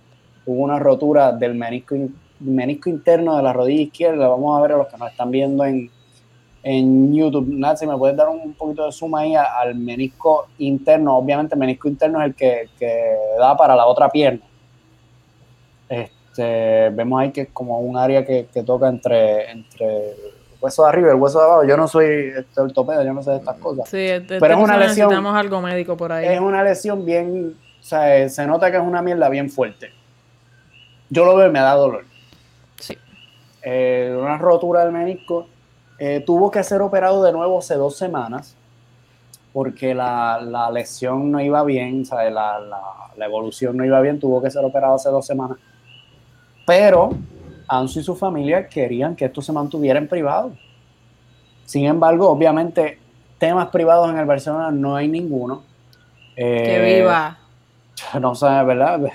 Hubo una rotura del menisco, in- menisco interno de la rodilla izquierda. Vamos a ver a los que nos están viendo en, en YouTube. Nancy, ¿me puedes dar un poquito de suma ahí al menisco interno? Obviamente el menisco interno es el que, que da para la otra pierna. Este, vemos ahí que es como un área que, que toca entre, entre el hueso de arriba y el hueso de abajo. Yo no soy este, ortopedo, yo no sé de estas cosas. Sí, este- Pero es una este lesión. Necesitamos algo médico por ahí. Es una lesión bien, o sea, eh, se nota que es una mierda bien fuerte. Yo lo veo y me da dolor. Sí. Eh, una rotura del menisco. Eh, tuvo que ser operado de nuevo hace dos semanas porque la, la lesión no iba bien, o sea, la, la- la evolución no iba bien, tuvo que ser operado hace dos semanas. Pero Ansu y su familia querían que esto se mantuviera en privado. Sin embargo, obviamente temas privados en el Barcelona no hay ninguno. que Eh, viva. No sé, ¿verdad?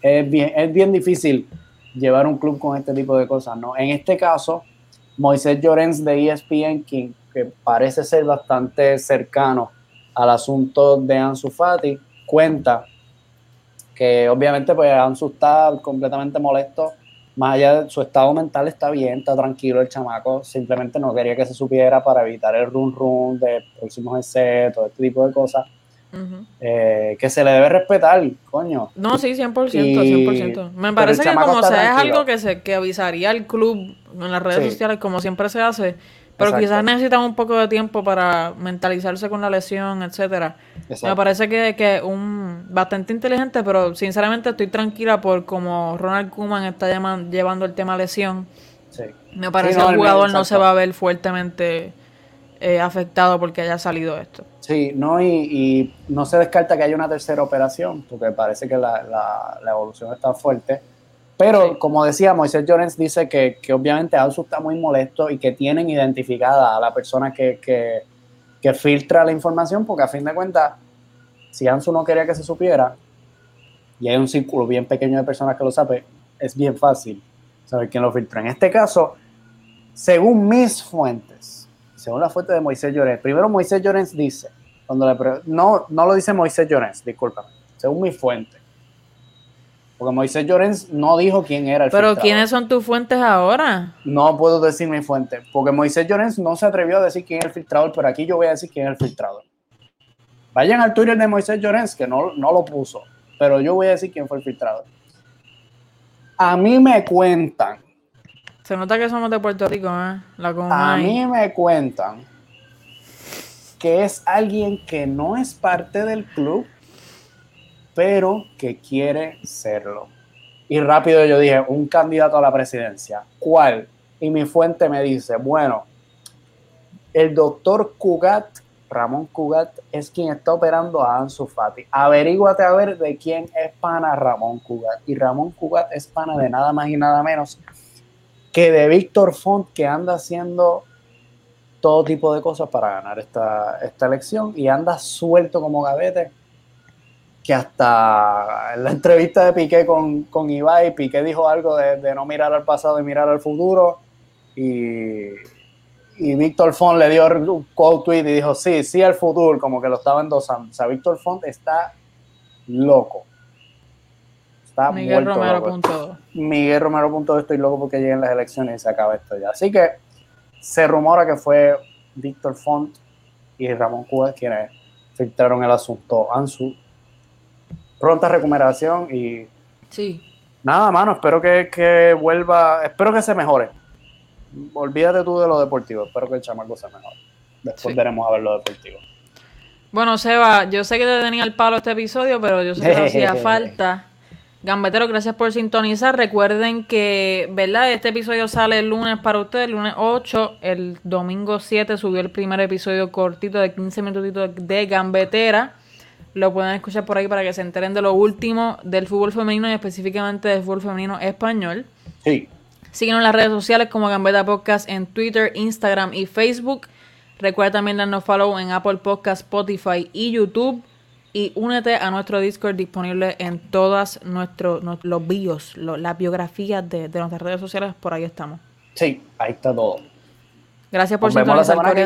Es bien, es bien difícil llevar un club con este tipo de cosas, ¿no? En este caso, Moisés Llorens de ESPN, quien que parece ser bastante cercano al asunto de Ansu Fati, cuenta que obviamente pues Ansu está completamente molesto, más allá de su estado mental está bien, está tranquilo el chamaco, simplemente no quería que se supiera para evitar el run run de próximos EC, todo este tipo de cosas, eh, que se le debe respetar, coño. No, sí, 100%, Y- 100%. Me parece el que como sea es algo que se que avisaría al club en las redes Sí. sociales como siempre se hace, pero Exacto. quizás necesitan un poco de tiempo para mentalizarse con la lesión, etcétera. Exacto. Me parece que que un bastante inteligente, pero sinceramente estoy tranquila por como Ronald Koeman está llaman- llevando el tema lesión. Sí. Me parece Sí, no, que el jugador no se va a ver fuertemente eh, afectado porque haya salido esto. Sí, no, y, y no se descarta que haya una tercera operación, porque parece que la, la- la evolución está fuerte. Pero, Sí. como decía, Moisés Llorens dice que, que obviamente Ansu está muy molesto y que tienen identificada a la persona que, que, que filtra la información, porque a fin de cuentas, si Ansu no quería que se supiera, y hay un círculo bien pequeño de personas que lo sabe, es bien fácil saber quién lo filtró. En este caso, según mis fuentes, según la fuente de Moisés Llorens, primero Moisés Llorens dice, cuando le no, no lo dice Moisés Llorens, discúlpame, según mi fuente. Porque Moisés Llorens no dijo quién era el Pero filtrador. ¿quiénes son tus fuentes ahora? No puedo decir mi fuente, porque Moisés Llorens no se atrevió a decir quién es el filtrador, pero aquí yo voy a decir quién es el filtrador. Vayan al Twitter de Moisés Llorens, que no, no lo puso, pero yo voy a decir quién fue el filtrador. A mí me cuentan, Se nota que somos de Puerto Rico, ¿eh? La a mí me cuentan que es alguien que no es parte del club, pero que quiere serlo. Y rápido yo dije, un candidato a la presidencia. ¿Cuál? Y mi fuente me dice, bueno, el doctor Cugat, Ramón Cugat, es quien está operando a Ansu Fati. Averíguate a ver de quién es pana Ramón Cugat. Y Ramón Cugat es pana de nada más y nada menos que de Víctor Font, que anda haciendo todo tipo de cosas para ganar esta, esta elección y anda suelto como gavete. Que hasta en la entrevista de Piqué con, con Ibai, Piqué dijo algo de, de no mirar al pasado y mirar al futuro. Y, y Víctor Font le dio un quote tweet y dijo: Sí, sí al futuro, como que lo estaba endosando. O sea, Víctor Font está loco. Está Miguel vuelto Romero. loco. punto. Miguel Romero punto estoy loco porque lleguen las elecciones y se acaba esto ya. Así que se rumora que fue Víctor Font y Ramón Cuba quienes filtraron el asunto. Ansu, pronta recuperación y Sí. nada, mano, espero que, que vuelva, espero que se mejore. Olvídate tú de lo deportivo, espero que el chamaco se mejore. Después Sí. veremos a ver lo deportivo. Bueno, Seba, yo sé que te tenía el palo este episodio, pero yo sé que no hacía falta. Gambetero, gracias por sintonizar. Recuerden que, ¿verdad? Este episodio sale el lunes para ustedes, el lunes 8. El domingo 7 subió el primer episodio cortito de 15 minutitos de Gambetera. Lo pueden escuchar por ahí para que se enteren de lo último del fútbol femenino y específicamente del fútbol femenino español. Sí, Síguenos en las redes sociales como Gambeta Podcast en Twitter, Instagram y Facebook. Recuerda también darnos follow en Apple Podcast, Spotify y YouTube. Y únete a nuestro Discord disponible en todas nuestros nues- los bios, las biografías de, de nuestras redes sociales. Por ahí estamos. sí, ahí está todo. Gracias por Nos vemos la sintonizar. semana que Corea.